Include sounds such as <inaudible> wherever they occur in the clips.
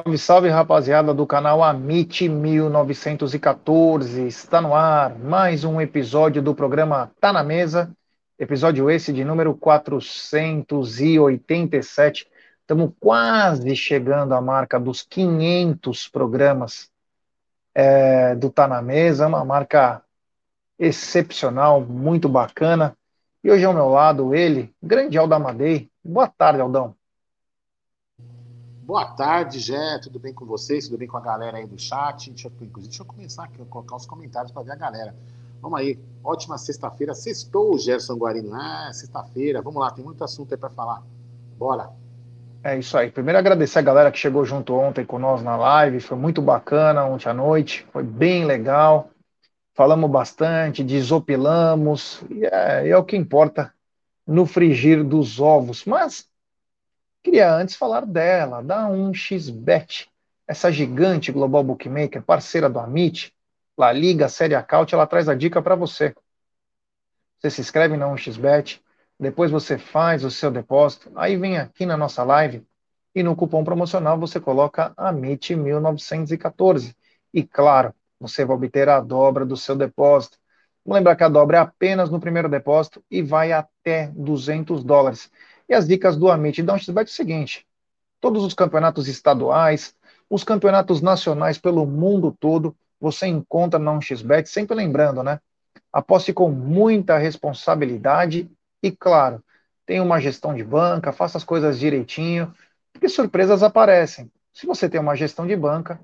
Salve, salve, rapaziada do canal Amit 1914. Está no ar mais um episódio do programa Tá na Mesa. Episódio esse de número 487. Estamos quase chegando à marca dos 500 programas é, do Tá na Mesa. Uma marca excepcional, muito bacana. E hoje ao meu lado ele, grande Aldo Amadei. Boa tarde, Aldão. Boa tarde, Jé. Tudo bem com vocês? Tudo bem com a galera aí do chat? Deixa eu, inclusive, deixa eu começar aqui, colocar os comentários para ver a galera. Vamos aí. Ótima sexta-feira. Sextou, Gerson Guarino. Ah, sexta-feira. Vamos lá, tem muito assunto aí para falar. Bora. É isso aí. Primeiro agradecer a galera que chegou junto ontem com nós na live. Foi muito bacana ontem à noite. Foi bem legal. Falamos bastante, desopilamos. E é, é o que importa no frigir dos ovos. Mas Queria antes falar dela, da 1xBet, essa gigante global bookmaker, parceira do Amit, La Liga, Série Acaute, ela traz a dica para você. Você se inscreve na 1xBet, depois você faz o seu depósito, aí vem aqui na nossa live e no cupom promocional você coloca AMIT1914. E claro, você vai obter a dobra do seu depósito. Vamos lembrar que a dobra é apenas no primeiro depósito e vai até 200 dólares. E as dicas do Amit xbet é o seguinte: todos os campeonatos estaduais, os campeonatos nacionais pelo mundo todo, você encontra na 1xBet, sempre lembrando, né? Aposte com muita responsabilidade e, claro, tenha uma gestão de banca, faça as coisas direitinho, porque surpresas aparecem. Se você tem uma gestão de banca,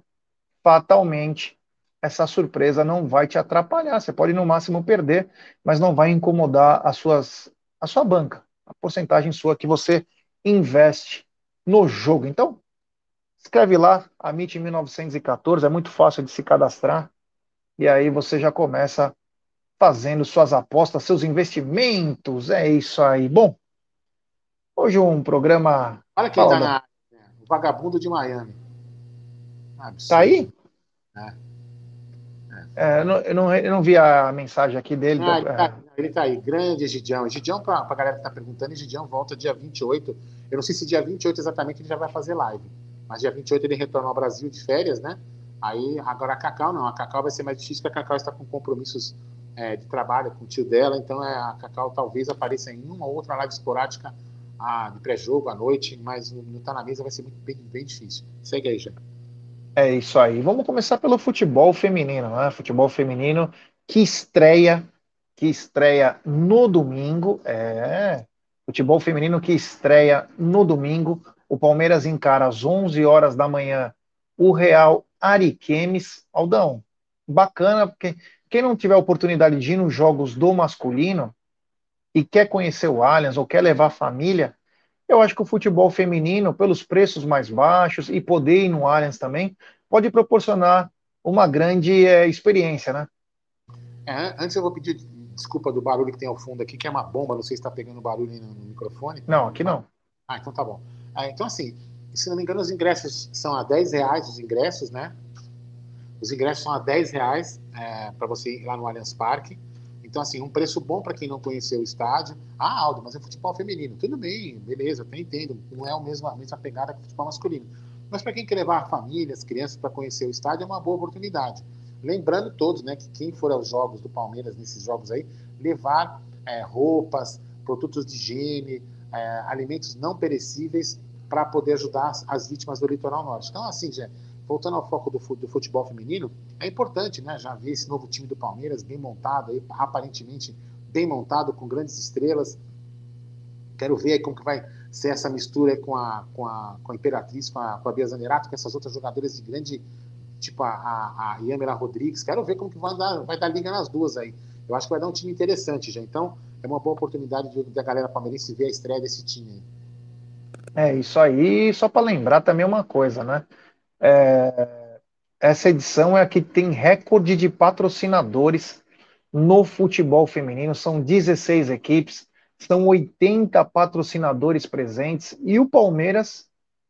fatalmente essa surpresa não vai te atrapalhar. Você pode no máximo perder, mas não vai incomodar as suas, a sua banca a porcentagem sua que você investe no jogo. Então, escreve lá, Amit 1914, é muito fácil de se cadastrar. E aí você já começa fazendo suas apostas, seus investimentos. É isso aí. Bom, hoje um programa. Olha quem está na o vagabundo de Miami. Absurdo. Tá aí? É. É, eu, não, eu, não, eu, não, vi a mensagem aqui dele. Ah, tá, ele tá aí, grande Egidião. Egidião, para a galera que está perguntando, Egidião volta dia 28. Eu não sei se dia 28 exatamente ele já vai fazer live, mas dia 28 ele retorna ao Brasil de férias, né? Aí, agora a Cacau não, a Cacau vai ser mais difícil, porque a Cacau está com compromissos é, de trabalho com o tio dela, então é, a Cacau talvez apareça em uma ou outra live esporádica a, de pré-jogo à noite, mas no Tá na Mesa vai ser muito, bem, bem difícil. Segue aí, já. É isso aí. Vamos começar pelo futebol feminino, né? Futebol feminino que estreia, que estreia no domingo. É, futebol feminino que estreia no domingo. O Palmeiras encara às 11 horas da manhã o Real Ariquemes. Aldão, bacana, porque quem não tiver oportunidade de ir nos jogos do masculino e quer conhecer o Allianz ou quer levar a família, eu acho que o futebol feminino, pelos preços mais baixos e poder ir no Allianz também, pode proporcionar uma grande é, experiência, né? É, antes eu vou pedir desculpa do barulho que tem ao fundo aqui, que é uma bomba, não sei se está pegando barulho no, no, microfone. Não, aqui não. Ah, então tá bom. Ah, então, assim, se não me engano, os ingressos são a 10 reais, os ingressos, né? Os ingressos são a 10 reais é, para você ir lá no Allianz Parque. Então, assim, um preço bom para quem não conheceu o estádio. Ah, Aldo, mas é futebol feminino. Tudo bem, beleza, até entendo. Não é a mesma, a mesma pegada que o futebol masculino. Mas para quem quer levar a família, as crianças para conhecer o estádio, é uma boa oportunidade. Lembrando todos, né, que quem for aos jogos do Palmeiras, nesses jogos aí, levar é, roupas, produtos de higiene, é, alimentos não perecíveis para poder ajudar as, as, vítimas do litoral norte. Então, assim, já, voltando ao foco do, do, futebol feminino, é importante, né, já ver esse novo time do Palmeiras bem montado, aí, aparentemente bem montado, com grandes estrelas. Quero ver como que vai ser essa mistura com a, com a, com a Imperatriz, com a, com a Bia Zanerato, com essas outras jogadoras de grande, tipo a, a, a Rodrigues. Quero ver como que vai dar, vai dar liga nas duas aí. Eu acho que vai dar um time interessante já. Então, é uma boa oportunidade de, da galera palmeirense ver a estreia desse time aí. É isso aí. Só para lembrar também uma coisa, né? É, essa edição é a que tem recorde de patrocinadores no futebol feminino. São 16 equipes são 80 patrocinadores presentes e o Palmeiras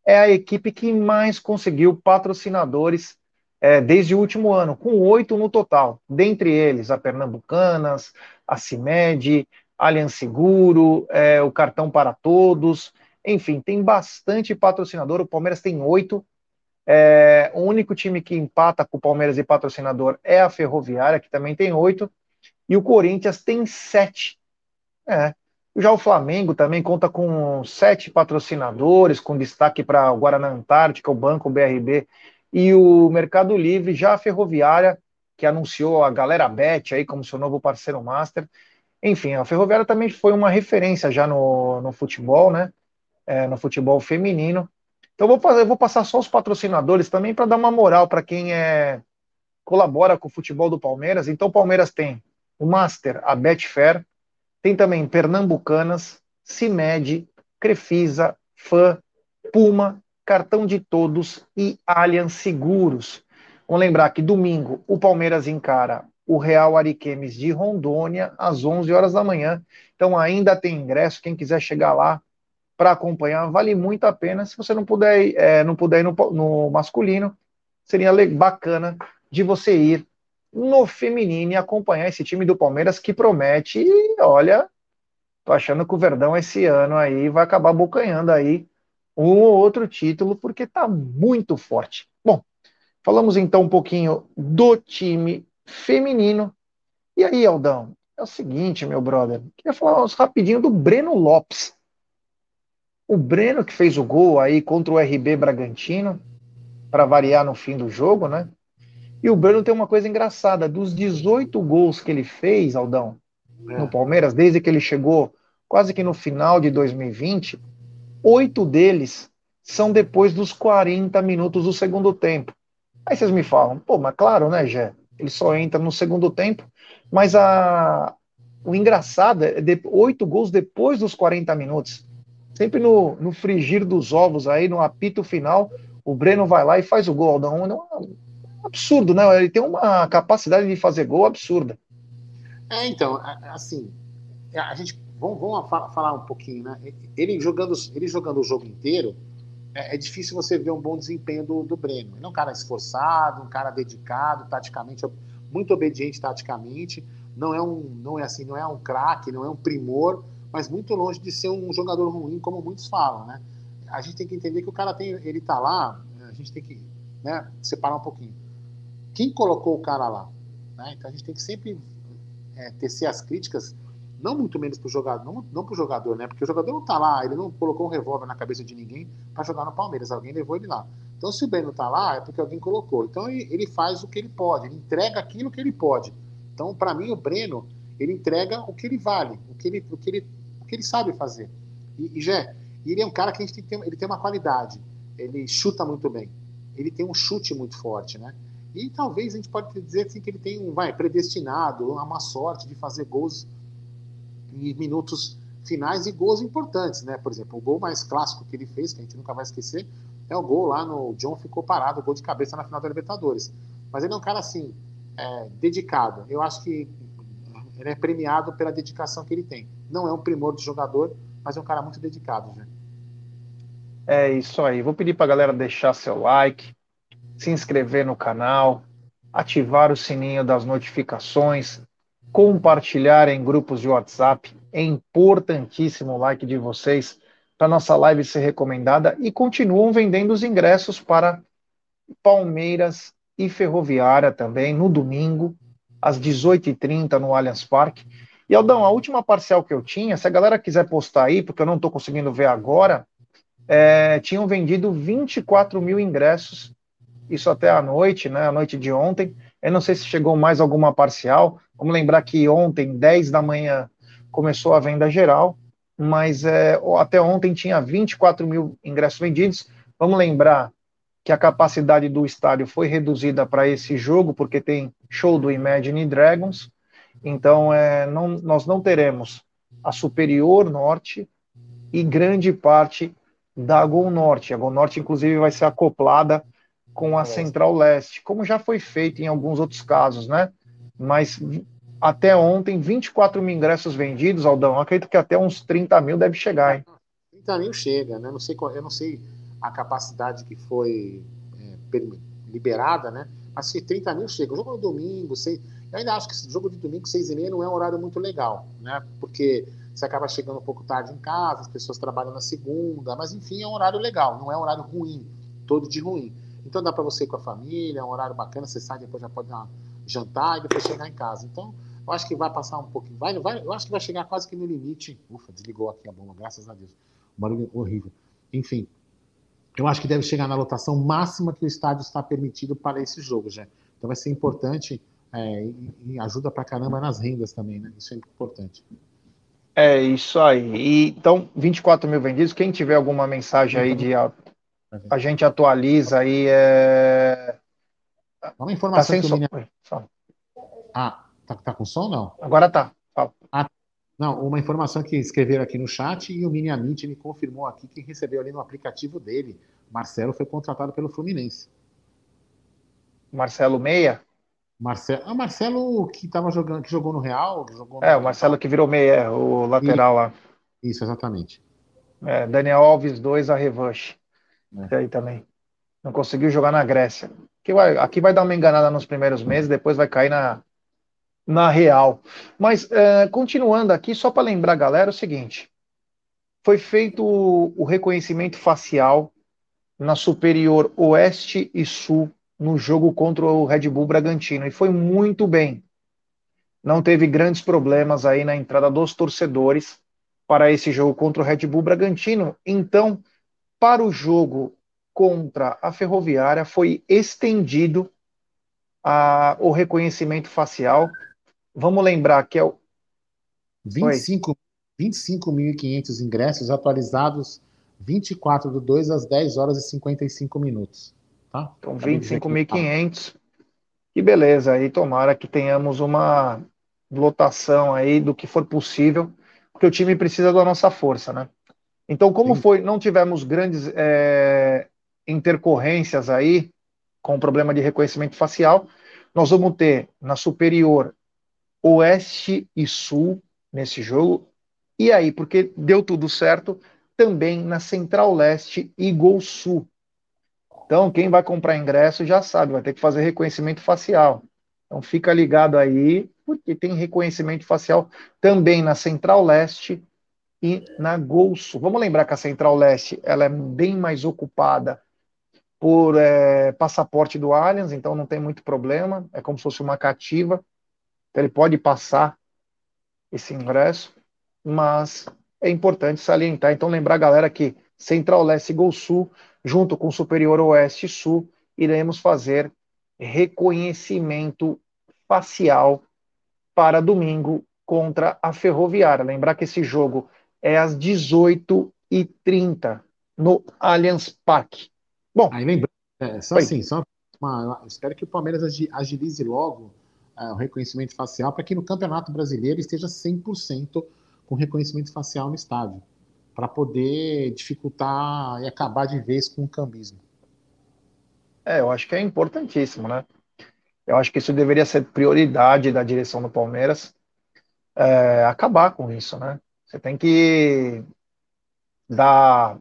é a equipe que mais conseguiu patrocinadores é, desde o último ano, com oito no total. Dentre eles, a Pernambucanas, a CIMED, Allianz Seguro, é, o Cartão para Todos, enfim, tem bastante patrocinador. O Palmeiras tem oito. É, o único time que empata com o Palmeiras e patrocinador é a Ferroviária, que também tem oito, e o Corinthians tem sete. É. Já o Flamengo também conta com sete patrocinadores, com destaque para o Guaraná Antártica, o Banco BRB e o Mercado Livre. Já a Ferroviária, que anunciou a Galera Bet aí como seu novo parceiro master. Enfim, a Ferroviária também foi uma referência já no, no futebol, né? É, no futebol feminino. Então vou, fazer, vou passar só os patrocinadores também para dar uma moral para quem é, colabora com o futebol do Palmeiras. Então o Palmeiras tem o Master, a Betfair, tem também Pernambucanas, CIMED, Crefisa, FAM, Puma, Cartão de Todos e Allianz Seguros. Vamos lembrar que domingo o Palmeiras encara o Real Ariquemes de Rondônia às 11 horas da manhã. Então ainda tem ingresso, quem quiser chegar lá para acompanhar, vale muito a pena. Se você não puder, é, não puder ir no, no masculino, seria bacana de você ir no feminino e acompanhar esse time do Palmeiras que promete, e olha, tô achando que o Verdão esse ano aí vai acabar bocanhando aí um ou outro título, porque tá muito forte. Bom, falamos então um pouquinho do time feminino. E aí, Aldão, é o seguinte, meu brother, queria falar rapidinho do Breno Lopes. O Breno que fez o gol aí contra o RB Bragantino, para variar no fim do jogo, né? E o Breno tem uma coisa engraçada: dos 18 gols que ele fez, Aldão, é. no Palmeiras, desde que ele chegou quase que no final de 2020, oito deles são depois dos 40 minutos do segundo tempo. Aí vocês me falam, pô, mas claro, né, Gé? Ele só entra no segundo tempo, mas a... o engraçado é oito gols depois dos 40 minutos. Sempre no, no frigir dos ovos aí, no apito final, o Breno vai lá e faz o gol. Aldão, é um absurdo, né? Ele tem uma capacidade de fazer gol absurda. É, então, assim, a gente vamos, vamos falar um pouquinho, né? Ele jogando, ele jogando o jogo inteiro, é, é difícil você ver um bom desempenho do, do Breno. Ele é um cara esforçado, um cara dedicado, taticamente, muito obediente taticamente. Não é um, não é assim, não é um craque, não é um primor, mas muito longe de ser um jogador ruim, como muitos falam, né? A gente tem que entender que o cara tem, ele tá lá, a gente tem que né, separar um pouquinho. Quem colocou o cara lá? Né? Então a gente tem que sempre é, tecer as críticas, não muito menos pro jogador, não, não pro jogador, né? Porque o jogador não tá lá, ele não colocou um revólver na cabeça de ninguém para jogar no Palmeiras, alguém levou ele lá. Então se o Breno tá lá, é porque alguém colocou. Então ele, ele faz o que ele pode, ele entrega aquilo que ele pode. Então, para mim, o Breno, ele entrega o que ele vale, o que ele, o que ele que ele sabe fazer. E, e Jé, ele é um cara que a gente tem ele tem uma qualidade. Ele chuta muito bem. Ele tem um chute muito forte, né? E talvez a gente pode dizer assim que ele tem um, vai, predestinado, uma sorte de fazer gols em minutos finais e gols importantes, né? Por exemplo, o gol mais clássico que ele fez, que a gente nunca vai esquecer, é o gol lá no John ficou parado, gol de cabeça na final da Libertadores. Mas ele é um cara assim, é, dedicado. Eu acho que ele é premiado pela dedicação que ele tem. Não é um primor de jogador, mas é um cara muito dedicado, né? É isso aí. Vou pedir para galera deixar seu like, se inscrever no canal, ativar o sininho das notificações, compartilhar em grupos de WhatsApp. É importantíssimo o like de vocês para nossa live ser recomendada e continuam vendendo os ingressos para Palmeiras e Ferroviária também no domingo às 18h30 no Allianz Parque. E Aldão, a última parcial que eu tinha, se a galera quiser postar aí, porque eu não estou conseguindo ver agora, é, tinham vendido 24 mil ingressos, isso até a noite, né, a noite de ontem. Eu não sei se chegou mais alguma parcial. Vamos lembrar que ontem, 10 da manhã, começou a venda geral, mas é, até ontem tinha 24 mil ingressos vendidos. Vamos lembrar que a capacidade do estádio foi reduzida para esse jogo, porque tem show do Imagine Dragons. Então, é, não, nós não teremos a Superior Norte e grande parte da Gol Norte. A Gol Norte, inclusive, vai ser acoplada com a Central Leste, como já foi feito em alguns outros casos, né? Mas até ontem, 24 mil ingressos vendidos, Aldão. Acredito que até uns 30 mil deve chegar, hein? 30 mil chega, né? Não sei, eu não sei a capacidade que foi é, liberada, né? Mas se 30 mil chega. O jogo no domingo, sei, eu ainda acho que esse jogo de domingo, 6 e meia, não é um horário muito legal, né? Porque você acaba chegando um pouco tarde em casa, as pessoas trabalham na segunda, mas enfim, é um horário legal, não é um horário ruim, todo de ruim. Então dá para você ir com a família, é um horário bacana, você sai depois já pode dar jantar e depois chegar em casa. Então, eu acho que vai passar um pouquinho. Vai, vai, eu acho que vai chegar quase que no limite. Ufa, desligou aqui a bomba, graças a Deus. Um barulho horrível. Enfim, eu acho que deve chegar na lotação máxima que o estádio está permitido para esse jogo, já. Então vai ser importante é, e, ajuda pra caramba nas rendas também, né? Isso é importante. É isso aí. E, então, 24 mil vendidos. Quem tiver alguma mensagem aí de a, a gente atualiza aí. É... Uma informação tá que som. Ah, tá, tá com som não? Agora tá. Fala. Ah, não, uma informação que escreveram aqui no chat e o Mini Amit me confirmou aqui que recebeu ali no aplicativo dele. Marcelo foi contratado pelo Fluminense. Marcelo Meia? Marcelo, ah, Marcelo que tava jogando, que jogou no Real, jogou É, o Marcelo que virou meia, o lateral isso, lá. Isso, exatamente. É, Daniel Alves 2 a revanche. É. aí também. Não conseguiu jogar na Grécia. Aqui vai, aqui vai dar uma enganada nos primeiros meses, depois vai cair na, na Real. Mas é, continuando aqui, só para lembrar galera o seguinte: foi feito o, o reconhecimento facial na superior oeste e sul no jogo contra o Red Bull Bragantino e foi muito bem. Não teve grandes problemas aí na entrada dos torcedores para esse jogo contra o Red Bull Bragantino. Então, para o jogo contra a Ferroviária foi estendido a, o reconhecimento facial. Vamos lembrar que é o 25 25.500 ingressos atualizados 24 do 2 às 10 horas e 55 minutos. Tá? Então, 25.500. Que beleza, aí tomara que tenhamos uma lotação aí do que for possível, porque o time precisa da nossa força, né? Então, como Sim. foi, não tivemos grandes é, intercorrências aí com o problema de reconhecimento facial, nós vamos ter na superior oeste e sul nesse jogo, e aí, porque deu tudo certo, também na central leste e gol sul. Então, quem vai comprar ingresso já sabe, vai ter que fazer reconhecimento facial. Então, fica ligado aí, porque tem reconhecimento facial também na Central Leste e na Gol Sul. Vamos lembrar que a Central Leste ela é bem mais ocupada por é, passaporte do Allianz, então não tem muito problema, é como se fosse uma cativa, então ele pode passar esse ingresso, mas é importante salientar, então lembrar galera que Central Leste e Gol Sul junto com Superior Oeste e Sul, iremos fazer reconhecimento facial para domingo contra a Ferroviária. Lembrar que esse jogo é às 18h30 no Allianz Parque. Bom, aí lembrando, é, só assim, só uma, espero que o Palmeiras agilize logo é, o reconhecimento facial para que no Campeonato Brasileiro esteja 100% com reconhecimento facial no estádio para poder dificultar e acabar de vez com o cambismo. É, eu acho que é importantíssimo, né? Eu acho que isso deveria ser prioridade da direção do Palmeiras, é, acabar com isso, né? Você tem que dar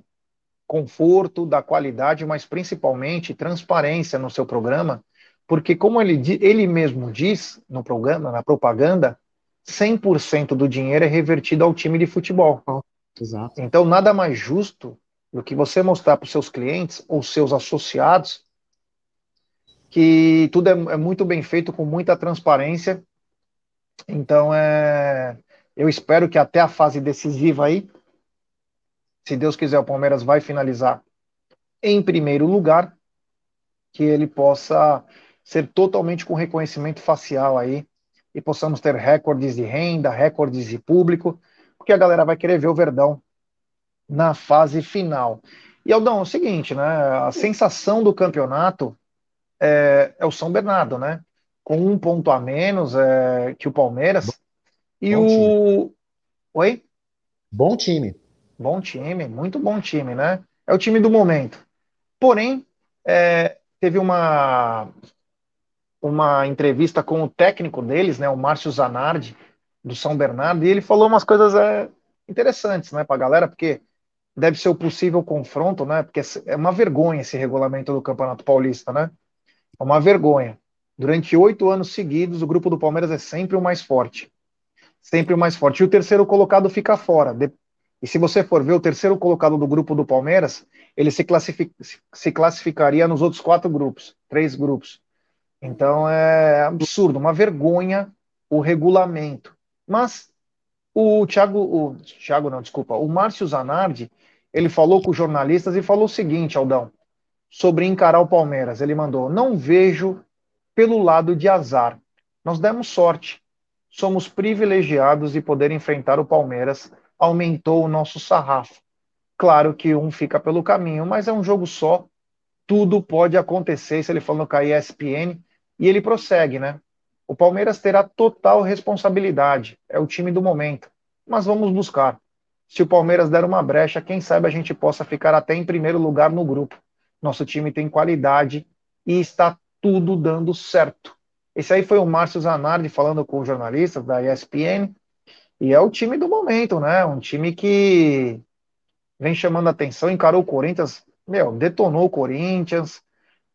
conforto, dar qualidade, mas principalmente transparência no seu programa, porque como ele, ele mesmo diz no programa, na propaganda, 100% do dinheiro é revertido ao time de futebol. Exato. Então, nada mais justo do que você mostrar para os seus clientes ou seus associados que tudo é, é, muito bem feito, com muita transparência. Então, é, eu espero que até a fase decisiva aí, se Deus quiser, o Palmeiras vai finalizar em primeiro lugar, que ele possa ser totalmente com reconhecimento facial aí e possamos ter recordes de renda, recordes de público porque a galera vai querer ver o Verdão na fase final. E Aldão, é o seguinte, né? A sensação do campeonato é, é o São Bernardo, né? Com um ponto a menos é, que o Palmeiras. E bom o. Time. Oi? Bom time. Bom time, muito bom time, né? É o time do momento. Porém, é, teve uma, uma entrevista com o técnico deles, né, o Márcio Zanardi, do São Bernardo, e ele falou umas coisas é, interessantes, né, para a galera, porque deve ser o possível confronto, né, porque é uma vergonha esse regulamento do Campeonato Paulista, né, é uma vergonha. Durante oito anos seguidos, o grupo do Palmeiras é sempre o mais forte, sempre o mais forte, e o terceiro colocado fica fora. E se você for ver o terceiro colocado do grupo do Palmeiras, ele se, classific, se classificaria nos outros quatro grupos, três grupos. Então é absurdo, uma vergonha o regulamento. Mas o Thiago, o Thiago não, desculpa, o Márcio Zanardi, ele falou com os jornalistas e falou o seguinte, Aldão, sobre encarar o Palmeiras. Ele mandou: "Não vejo pelo lado de azar. Nós demos sorte. Somos privilegiados de poder enfrentar o Palmeiras. Aumentou o nosso sarrafo. Claro que um fica pelo caminho, mas é um jogo só. Tudo pode acontecer. Se ele falou com a ESPN e ele prossegue, né? O Palmeiras terá total responsabilidade, é o time do momento. Mas vamos buscar. Se o Palmeiras der uma brecha, quem sabe a gente possa ficar até em primeiro lugar no grupo. Nosso time tem qualidade e está tudo dando certo. Esse aí foi o Márcio Zanardi falando com os jornalistas da ESPN. E é o time do momento, né? Um time que vem chamando atenção, encarou o Corinthians, meu, detonou o Corinthians,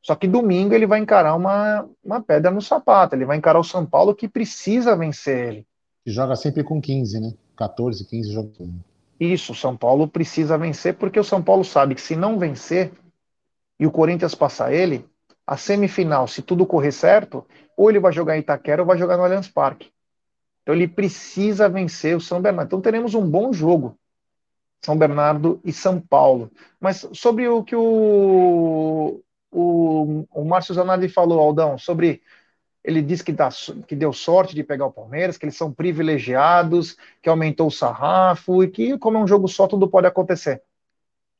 só que domingo ele vai encarar uma, uma pedra no sapato. Ele vai encarar o São Paulo que precisa vencer ele. Que joga sempre com 15, né? 14, 15 jogos. Isso, o São Paulo precisa vencer, porque o São Paulo sabe que se não vencer e o Corinthians passar ele, a semifinal, se tudo correr certo, ou ele vai jogar em Itaquera ou vai jogar no Allianz Parque. Então ele precisa vencer o São Bernardo. Então teremos um bom jogo. São Bernardo e São Paulo. Mas sobre o que o, o, o Márcio Zanardi falou, Aldão, sobre ele disse que, dá, que deu sorte de pegar o Palmeiras, que eles são privilegiados, que aumentou o sarrafo e que, como é um jogo só, tudo pode acontecer.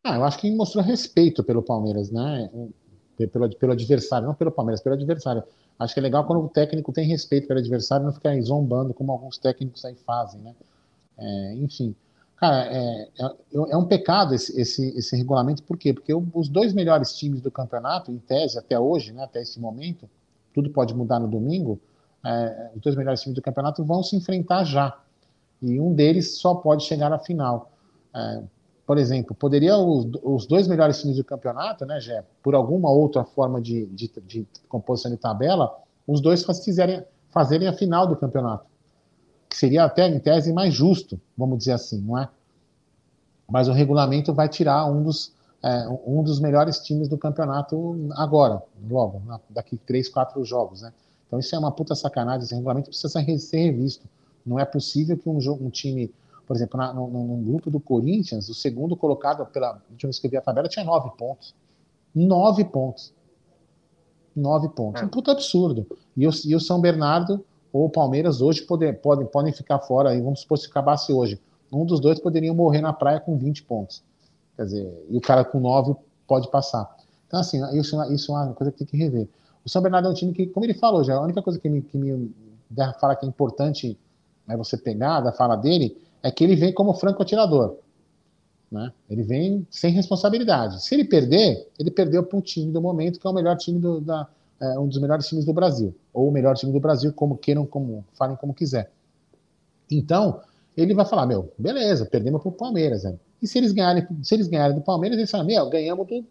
Ah, eu acho que mostrou respeito pelo Palmeiras, né? Pelo, pelo adversário, não pelo Palmeiras, pelo adversário. Acho que é legal quando o técnico tem respeito pelo adversário, não ficar zombando como alguns técnicos aí fazem, né? É, enfim. Cara, é, é, é, um pecado esse, esse, esse regulamento, por quê? Porque os dois melhores times do campeonato, em tese, até hoje, né, até esse momento, tudo pode mudar no domingo, é, os dois melhores times do campeonato vão se enfrentar já. E um deles só pode chegar à final. É, por exemplo, poderia os, os, dois melhores times do campeonato, né, Jé, por alguma outra forma de, de, de composição de tabela, os dois fizerem, fazerem a final do campeonato que seria até, em tese, mais justo, vamos dizer assim, não é? Mas o regulamento vai tirar um dos, é, um dos melhores times do campeonato agora, logo, daqui três, quatro jogos, né? Então isso é uma puta sacanagem, esse regulamento precisa ser revisto. Não é possível que um, um time, por exemplo, na, no, no, grupo do Corinthians, o segundo colocado pela última vez que eu vi a tabela tinha nove pontos. Nove pontos. Nove pontos. É. Um puta absurdo. E o, e o São Bernardo ou o Palmeiras hoje pode, podem, podem ficar fora, e vamos supor se acabasse hoje. Um dos dois poderiam morrer na praia com 20 pontos. Quer dizer, e o cara com 9 pode passar. Então, assim, isso, isso é uma coisa que tem que rever. O São Bernardo é um time que, como ele falou já, a única coisa que me, que me fala que é importante né, você pegar da fala dele é que ele vem como franco atirador. Né? Ele vem sem responsabilidade. Se ele perder, ele perdeu para um time do momento que é o melhor time do, da, é, um dos melhores times do Brasil, ou o melhor time do Brasil, como queiram, como falem como quiser. Então, ele vai falar, meu, beleza, perdemos para o Palmeiras. Né? E se eles ganharem, se eles ganharem do Palmeiras, eles falam, meu, ganhamos do,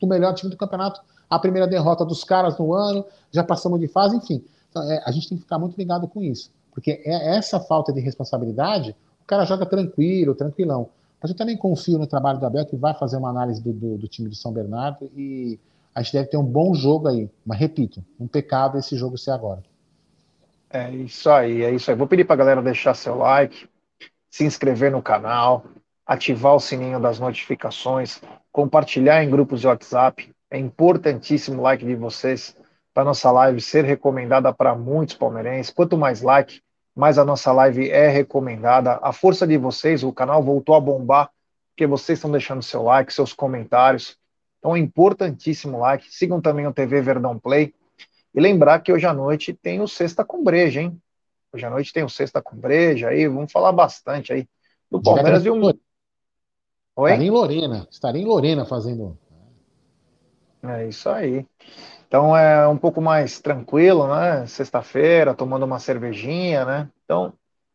do melhor time do campeonato, a primeira derrota dos caras no ano, já passamos de fase, enfim. Então, é, a gente tem que ficar muito ligado com isso, porque é essa falta de responsabilidade, cara joga tranquilo, tranquilão. Mas eu também confio no trabalho do Abel, que vai fazer uma análise do, do, do time do São Bernardo e a gente deve ter um bom jogo aí. Mas repito, um pecado esse jogo ser agora. É isso aí, é isso aí. Vou pedir para a galera deixar seu like, se inscrever no canal, ativar o sininho das notificações, compartilhar em grupos de WhatsApp. É importantíssimo o like de vocês para nossa live ser recomendada para muitos palmeirenses. Quanto mais like, mais a nossa live é recomendada. A força de vocês, o canal voltou a bombar, porque vocês estão deixando seu like, seus comentários. Então é importantíssimo like. Sigam também o TV Verdão Play. E lembrar que hoje à noite tem o Sexta com Breja, hein? Hoje à noite tem o Sexta com Breja aí. Vamos falar bastante aí do Palmeiras e o. Oi? Estaria em Lorena. Estaria em Lorena fazendo. É isso aí. Então é um pouco mais tranquilo, né? Sexta-feira, tomando uma cervejinha, né? Então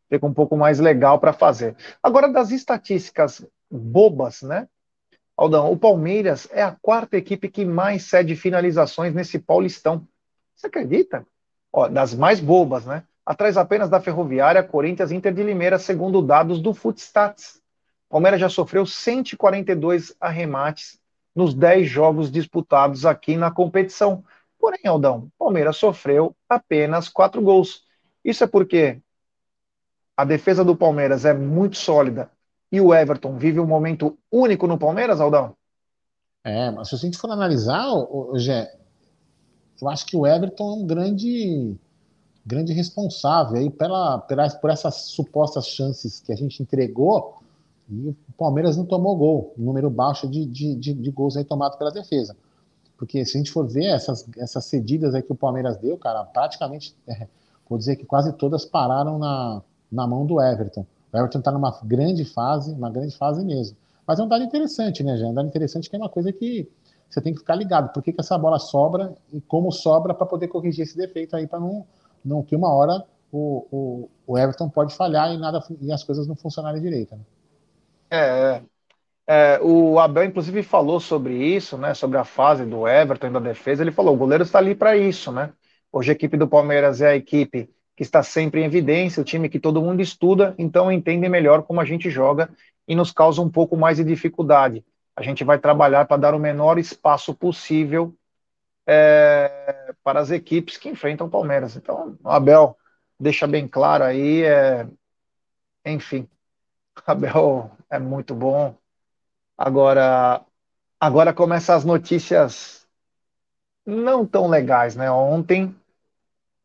fica um pouco mais legal para fazer. Agora, das estatísticas bobas, né? Aldão, o Palmeiras é a quarta equipe que mais cede finalizações nesse Paulistão. Você acredita? Ó, das mais bobas, né? Atrás apenas da Ferroviária, Corinthians Inter de Limeira, segundo dados do Footstats. Palmeiras já sofreu 142 arremates nos 10 jogos disputados aqui na competição. Porém, Aldão, Palmeiras sofreu apenas 4 gols. Isso é porque a defesa do Palmeiras é muito sólida e o Everton vive um momento único no Palmeiras, Aldão? É, mas se a gente for analisar, Gé, eu acho que o Everton é um grande grande responsável aí pela, pela, por essas supostas chances que a gente entregou e o Palmeiras não tomou gol, um número baixo de, de, de, de gols aí pela defesa. Porque se a gente for ver essas, essas cedidas aí que o Palmeiras deu, cara, praticamente, é, vou dizer que quase todas pararam na, na mão do Everton. O Everton está numa grande fase, uma grande fase mesmo. Mas é um dado interessante, né, Jean? Um dado interessante que é uma coisa que você tem que ficar ligado. Por que, que essa bola sobra e como sobra para poder corrigir esse defeito aí, para não, não que uma hora o, o, o, Everton pode falhar e, nada, e as coisas não funcionarem direito. Né? É, é, é, o Abel, inclusive, falou sobre isso, né? Sobre a fase do Everton e da defesa. Ele falou: o goleiro está ali para isso, né? Hoje a equipe do Palmeiras é a equipe que está sempre em evidência, o time que todo mundo estuda, então entende melhor como a gente joga e nos causa um pouco mais de dificuldade. A gente vai trabalhar para dar o menor espaço possível é, para as equipes que enfrentam o Palmeiras. Então, o Abel deixa bem claro aí, é, enfim, Abel é muito bom. Agora, agora começam as notícias não tão legais, né? Ontem,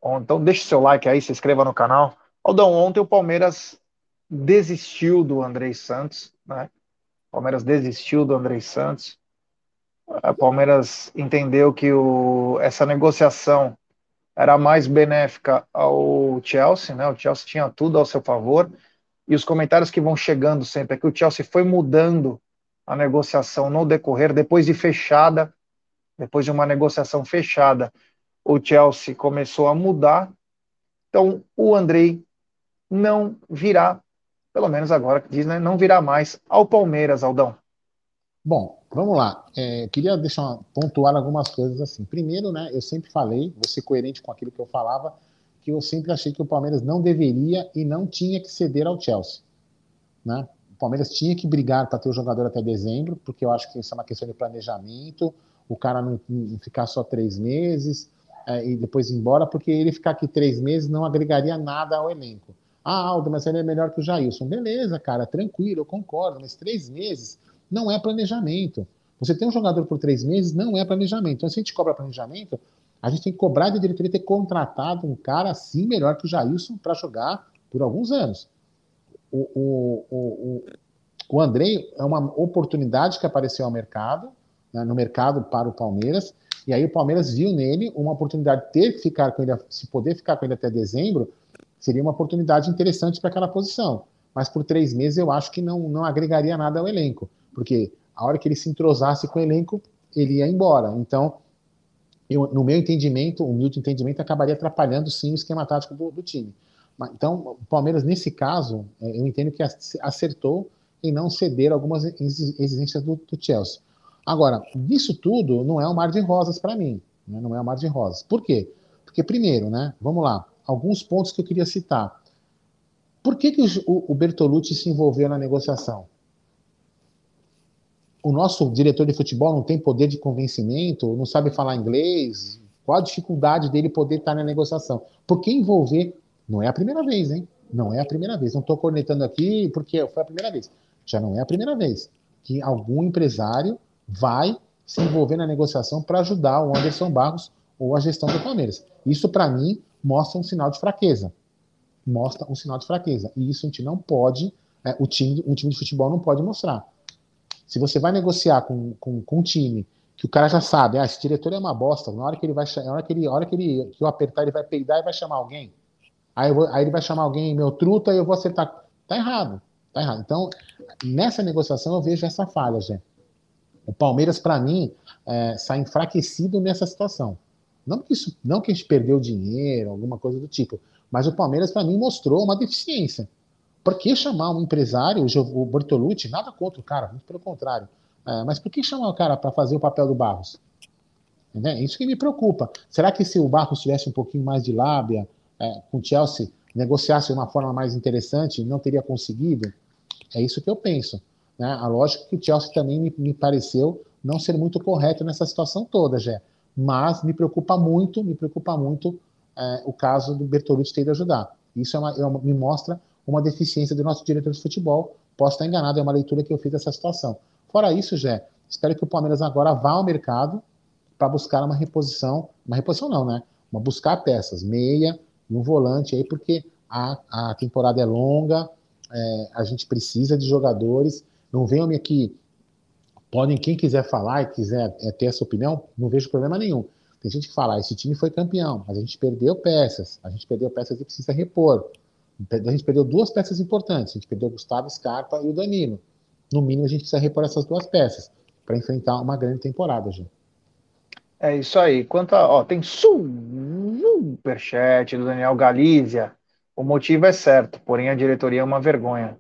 então deixe seu like aí, se inscreva no canal. Aldão, ontem o Palmeiras desistiu do Andrei Santos, né? O Palmeiras desistiu do Andrei Santos. O Palmeiras entendeu que o, essa negociação era mais benéfica ao Chelsea, né? O Chelsea tinha tudo ao seu favor e os comentários que vão chegando sempre é que o Chelsea foi mudando a negociação no decorrer, depois de fechada, depois de uma negociação fechada, o Chelsea começou a mudar. Então, o Andrei não virá, pelo menos agora que diz, né, não virá mais ao Palmeiras, Aldão. Bom, vamos lá. É, queria deixar pontuar algumas coisas assim. Primeiro, né, eu sempre falei, vou ser coerente com aquilo que eu falava, que eu sempre achei que o Palmeiras não deveria e não tinha que ceder ao Chelsea. Né? O Palmeiras tinha que brigar para ter o jogador até dezembro, porque eu acho que isso é uma questão de planejamento, o cara não, não ficar só três meses é, e depois ir embora, porque ele ficar aqui três meses não agregaria nada ao elenco. Ah, Aldo, mas ele é melhor que o Jailson. Beleza, cara, tranquilo, eu concordo, mas três meses não é planejamento. Você tem um jogador por três meses, não é planejamento. Então, se a gente cobra planejamento, a gente tem que cobrar da diretoria ter contratado um cara assim melhor que o Jailson para jogar por alguns anos. O, o, o, o Andrei é uma oportunidade que apareceu ao mercado, né, no mercado para o Palmeiras, e aí o Palmeiras viu nele uma oportunidade de ter que ficar com ele, se poder ficar com ele até dezembro, seria uma oportunidade interessante para aquela posição. Mas por três meses eu acho que não, não agregaria nada ao elenco, porque a hora que ele se entrosasse com o elenco, ele ia embora. Então, eu, no meu entendimento, o humilde entendimento, acabaria atrapalhando sim o esquema tático do, do time. Então, o Palmeiras, nesse caso, é, eu entendo que acertou em não ceder algumas exigências do, do Chelsea. Agora, isso tudo não é um mar de rosas para mim. Né? Não é um mar de rosas. Por quê? Porque, primeiro, né, vamos lá, alguns pontos que eu queria citar. Por que, que o, o Bertolucci se envolveu na negociação? O nosso diretor de futebol não tem poder de convencimento, não sabe falar inglês, qual a dificuldade dele poder estar na negociação? Por que envolver? Não é a primeira vez, hein? Não é a primeira vez. Não estou cornetando aqui porque foi a primeira vez. Já não é a primeira vez que algum empresário vai se envolver na negociação para ajudar o Anderson Barros ou a gestão do Palmeiras. Isso, para mim, mostra um sinal de fraqueza. Mostra um sinal de fraqueza. E isso a gente não pode, é, o time, um time de futebol não pode mostrar. Se você vai negociar com, com, com um time que o cara já sabe, ah, esse diretor é uma bosta, na hora que ele vai, na hora que ele, hora que ele que eu apertar, ele vai peidar e vai chamar alguém. Aí, vou, aí ele vai chamar alguém, meu truta, e eu vou acertar. Tá errado, tá errado. Então, nessa negociação eu vejo essa falha, gente. O Palmeiras, para mim, é, sai enfraquecido nessa situação. Não que, isso, não que a gente perdeu dinheiro, alguma coisa do tipo, mas o Palmeiras, para mim, mostrou uma deficiência. Por que chamar um empresário, o Bortolucci, nada contra o cara, muito pelo contrário. É, mas por que chamar o cara para fazer o papel do Barros? É isso que me preocupa. Será que se o Barros tivesse um pouquinho mais de lábia é, com o Chelsea, negociasse de uma forma mais interessante, não teria conseguido? É isso que eu penso. Né? A lógica que o Chelsea também me, me pareceu não ser muito correto nessa situação toda, Jé. Mas me preocupa muito, me preocupa muito é, o caso do Bertolucci ter de ajudar. Isso é uma, é uma, me mostra uma deficiência do nosso diretor de futebol. Posso estar enganado, é uma leitura que eu fiz dessa situação. Fora isso, Jé, espero que o Palmeiras agora vá ao mercado para buscar uma reposição, uma reposição não, né? Uma buscar peças, meia e um volante aí, porque a, a temporada é longa, é, a gente precisa de jogadores. Não venham me aqui podem, quem quiser falar e quiser é, ter essa opinião, não vejo problema nenhum. Tem gente que fala, ah, esse time foi campeão, mas a gente perdeu peças, a gente perdeu peças e precisa repor. A gente perdeu duas peças importantes, a gente perdeu o Gustavo Scarpa e o Danilo. No mínimo, a gente precisa repor essas duas peças para enfrentar uma grande temporada, gente. É isso aí. Quanto a, ó, tem superchat do Daniel Galícia. O motivo é certo, porém a diretoria é uma vergonha.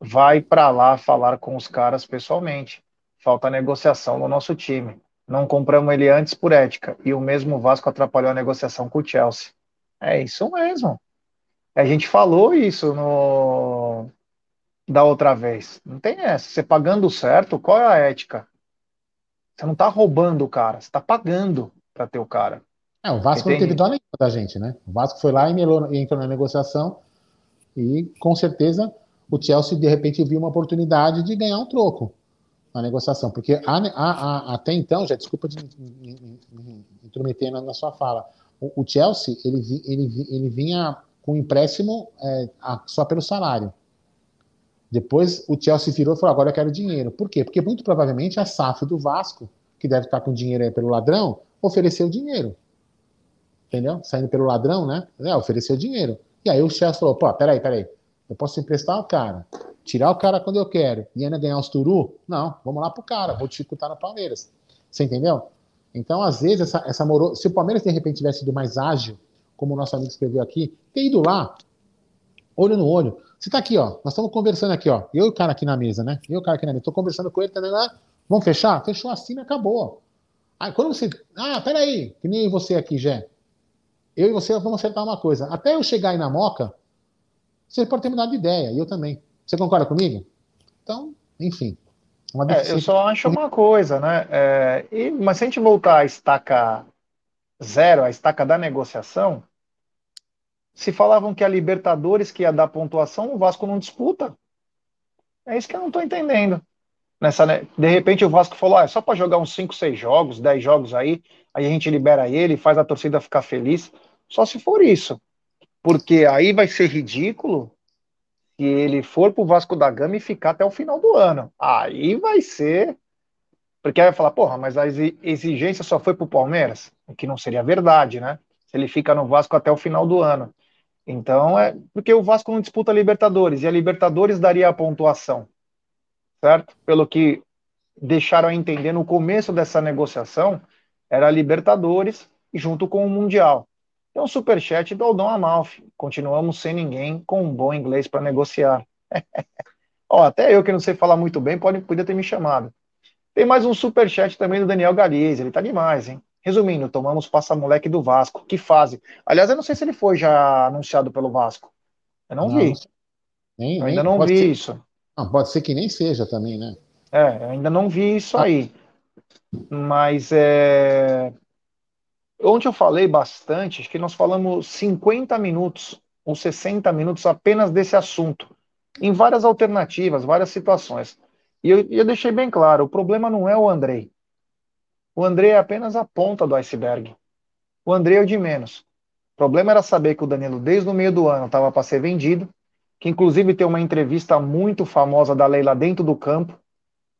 Vai para lá falar com os caras pessoalmente falta negociação no nosso time. Não compramos ele antes por ética. E o mesmo Vasco atrapalhou a negociação com o Chelsea. É isso mesmo. A gente falou isso no da outra vez. Não tem essa. Você pagando certo, qual é a ética? Você não está roubando o cara, você está pagando para ter o cara. É, o Vasco não teve dó nenhuma da gente, né? O Vasco foi lá e entrou na negociação e com certeza o Chelsea de repente viu uma oportunidade de ganhar um troco na negociação, porque a, a, a, até então, já desculpa de me intrometer na, na, sua fala, o, o, Chelsea ele, ele, ele vinha com empréstimo é, só pelo salário. Depois o Chelsea virou e falou: agora eu quero dinheiro. Por quê? Porque muito provavelmente a SAF do Vasco, que deve estar com dinheiro aí pelo ladrão, ofereceu dinheiro. Entendeu? Saindo pelo ladrão, né? É, ofereceu dinheiro. E aí o Chelsea falou: pô, peraí, peraí. Eu posso emprestar o cara tirar o cara quando eu quero e ainda ganhar os turu? Não, vamos lá pro cara, vou dificultar no Palmeiras. Você entendeu? Então, às vezes, essa, essa moro... se o Palmeiras de repente tivesse sido mais ágil, como o nosso amigo escreveu aqui, ter ido lá, olho no olho. Você tá aqui, ó, nós estamos conversando aqui, ó, eu e o cara aqui na mesa, né? Eu e o cara aqui na mesa, tô conversando com ele, tá, lá, vamos fechar? Fechou assim, acabou. Aí quando você, ah, peraí, que nem você aqui, Jé. Eu e você vamos acertar uma coisa. Até eu chegar aí na Moca, você pode ter mudado de ideia, e eu também. Você concorda comigo? Então, enfim. É, eu só acho uma coisa, né? É, e, mas se a gente voltar à estaca zero, à estaca da negociação, se falavam que a Libertadores que ia dar pontuação, o Vasco não disputa. É isso que eu não estou entendendo. Nessa, de repente o Vasco falou: ah, é só para jogar uns 5, 6 jogos, 10 jogos aí, aí a gente libera ele, faz a torcida ficar feliz. Só se for isso. Porque aí vai ser ridículo que ele for para o Vasco da Gama e ficar até o final do ano. Aí vai ser. Porque aí vai falar, porra, mas a exigência só foi para o Palmeiras? O que não seria verdade, né? Se ele fica no Vasco até o final do ano. Então, é porque o Vasco não disputa a Libertadores, e a Libertadores daria a pontuação, certo? Pelo que deixaram a entender no começo dessa negociação, era a Libertadores junto com o Mundial. Um superchat do Aldão Amalfi. Continuamos sem ninguém com um bom inglês para negociar. <laughs> Ó, até eu que não sei falar muito bem, pode, podia ter me chamado. Tem mais um superchat também do Daniel Galiz. Ele tá demais, hein? Resumindo, tomamos passa-moleque do Vasco. Que fase. Aliás, eu não sei se ele foi já anunciado pelo Vasco. Eu não, não vi. Nem, eu ainda nem, não vi ser, isso. Não, pode ser que nem seja também, né? É, eu ainda não vi isso aí. Mas é, Ontem eu falei bastante, acho que nós falamos 50 minutos ou 60 minutos apenas desse assunto, em várias alternativas, várias situações. E eu, eu deixei bem claro: o problema não é o Andrei. O Andrei é apenas a ponta do iceberg. O Andrei é o de menos. O problema era saber que o Danilo, desde o meio do ano, estava para ser vendido, que inclusive tem uma entrevista muito famosa da Leila dentro do campo,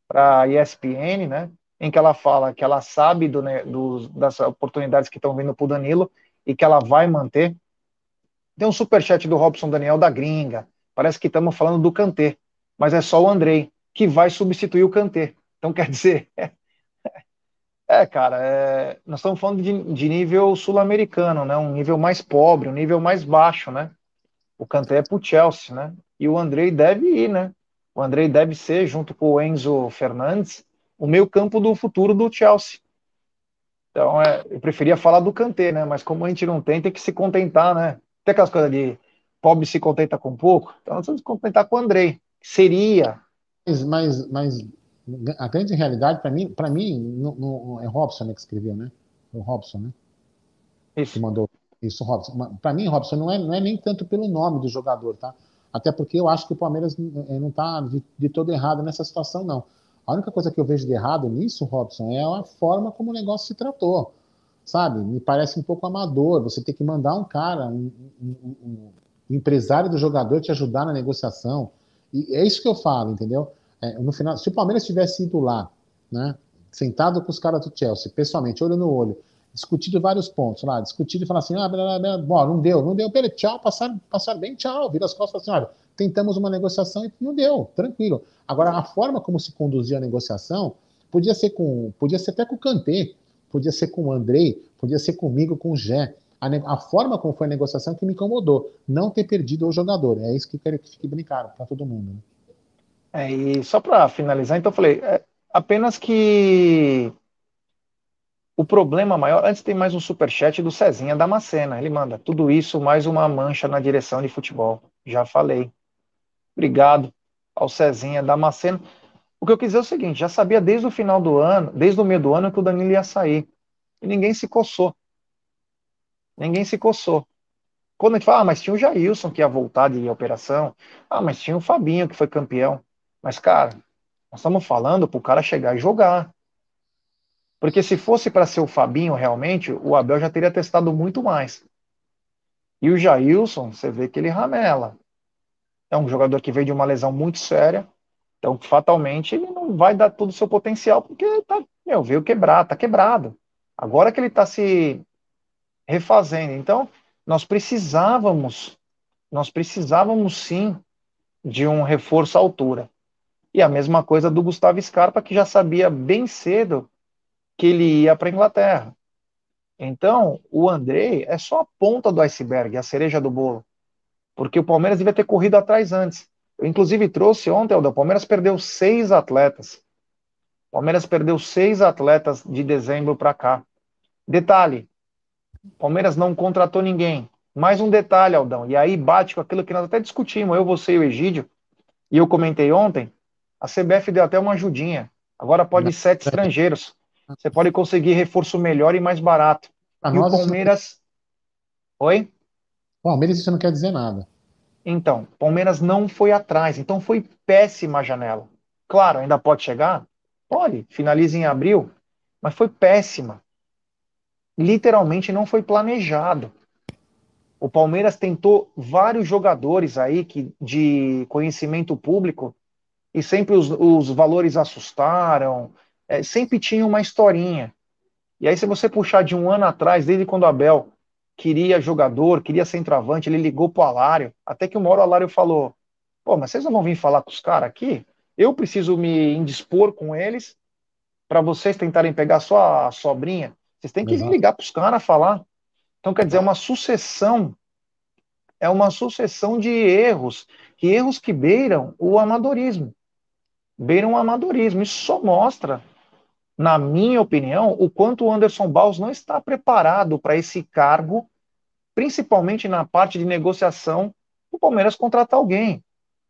para a ESPN, né? em que ela fala que ela sabe do, né, do, das oportunidades que estão vindo para o Danilo e que ela vai manter. Tem um superchat do Robson Daniel da gringa. Parece que estamos falando do Kantê, mas é só o Andrei que vai substituir o Kantê. Então <laughs> quer dizer, cara, é, nós estamos falando de, de nível sul-americano, né? Um nível mais pobre, um nível mais baixo, né? O Kanté é pro Chelsea, né? E o Andrei deve ir, né? O Andrei deve ser, junto com o Enzo Fernandes, o meio campo do futuro do Chelsea. Então, é, eu preferia falar do Kanté, né? Mas como a gente não tem, tem que se contentar, né? Tem aquelas coisas de pobre se contenta com pouco, então nós vamos se contentar com o Andrei. Seria mas, mas a grande realidade, para mim, para mim no, no, é Robson né, que escreveu, né? O Robson, né? Isso. Que mandou isso, Robson. Para mim, Robson, não é, não é nem tanto pelo nome do jogador, tá? Até porque eu acho que o Palmeiras não está de, de todo errado nessa situação, não. A única coisa que eu vejo de errado nisso, Robson, é a forma como o negócio se tratou. Sabe? Me parece um pouco amador. Você tem que mandar um cara, um, um, um empresário do jogador te ajudar na negociação. E é isso que eu falo, entendeu? É, no final, se o Palmeiras tivesse ido lá, né, sentado com os caras do Chelsea, pessoalmente, olho no olho, discutido vários pontos lá, discutido e falar assim, ah, blá, blá, blá, bom, não deu, não deu, pera, tchau, passar, passar bem, tchau, vira as costas assim, olha, tentamos uma negociação e não deu, tranquilo. Agora, a forma como se conduzia a negociação podia ser com, podia ser até com o Kanté, podia ser com o Andrei, podia ser comigo, com o Gé. A, a, forma como foi a negociação que me incomodou, não ter perdido o jogador. É isso que quero que fique brincado para todo mundo. Né? É, e só para finalizar, então eu falei, é, apenas que o problema maior, antes tem mais um superchat do Cezinha Damascena. Ele manda tudo isso mais uma mancha na direção de futebol. Já falei. Obrigado ao Cezinha Damascena. O que eu quis dizer é o seguinte: já sabia desde o final do ano, desde o meio do ano, que o Danilo ia sair. E ninguém se coçou. Ninguém se coçou. Quando a gente fala, ah, mas tinha o Jailson que ia voltar de operação. Ah, mas tinha o Fabinho que foi campeão. Mas, cara, nós estamos falando para o cara chegar e jogar. Porque se fosse para ser o Fabinho realmente, o Abel já teria testado muito mais. E o Jailson, você vê que ele ramela. É um jogador que veio de uma lesão muito séria. Então, fatalmente, ele não vai dar todo o seu potencial, porque tá, meu, veio quebrar, tá quebrado. Agora que ele está se refazendo. Então, nós precisávamos, nós precisávamos sim de um reforço à altura. E a mesma coisa do Gustavo Scarpa, que já sabia bem cedo que ele ia para a Inglaterra. Então, o Andrei é só a ponta do iceberg, a cereja do bolo. Porque o Palmeiras devia ter corrido atrás antes. Eu, inclusive, trouxe ontem, o Palmeiras perdeu seis atletas. O Palmeiras perdeu seis atletas de dezembro para cá. Detalhe: Palmeiras não contratou ninguém. Mais um detalhe, Aldão, e aí bate com aquilo que nós até discutimos, eu, você e o Egídio, e eu comentei ontem, a CBF deu até uma ajudinha. Agora pode ir sete estrangeiros. Você pode conseguir reforço melhor e mais barato. e o Palmeiras. Oi? Palmeiras, isso não quer dizer nada. Então, Palmeiras não foi atrás. Então foi péssima a janela. Claro, ainda pode chegar? Pode. Finaliza em abril. Mas foi péssima. Literalmente não foi planejado. O Palmeiras tentou vários jogadores aí que, de conhecimento público e sempre os, os valores assustaram, é, sempre tinha uma historinha. E aí, se você puxar de um ano atrás, desde quando o Abel queria jogador, queria centroavante, ele ligou pro Alário, até que uma hora o Alário falou: pô, mas vocês não vão vir falar com os caras aqui? Eu preciso me indispor com eles para vocês tentarem pegar só a sobrinha. Vocês têm que vir ligar para os caras falar. Então, quer dizer, é uma sucessão, é uma sucessão de erros, e erros que beiram o amadorismo. Beiram o amadorismo. Isso só mostra na minha opinião, o quanto o Anderson Baus não está preparado para esse cargo, principalmente na parte de negociação, o Palmeiras contratar alguém.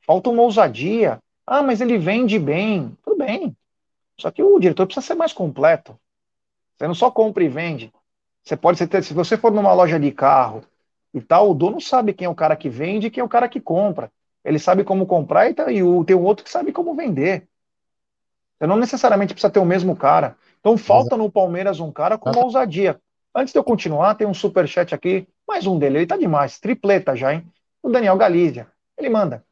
Falta uma ousadia. Ah, mas ele vende bem. Tudo bem. Só que o diretor precisa ser mais completo. Você não só compra e vende. Você pode ser, se você for numa loja de carro e tal, o dono sabe quem é o cara que vende e quem é o cara que compra. Ele sabe como comprar e, tá, e o, tem um outro que sabe como vender. Você não necessariamente precisa ter o mesmo cara. Então falta no Palmeiras um cara com uma ousadia. Antes de eu continuar, tem um super chat aqui, mais um dele, ele tá demais, tripleta já, hein? O Daniel Galícia. Ele manda.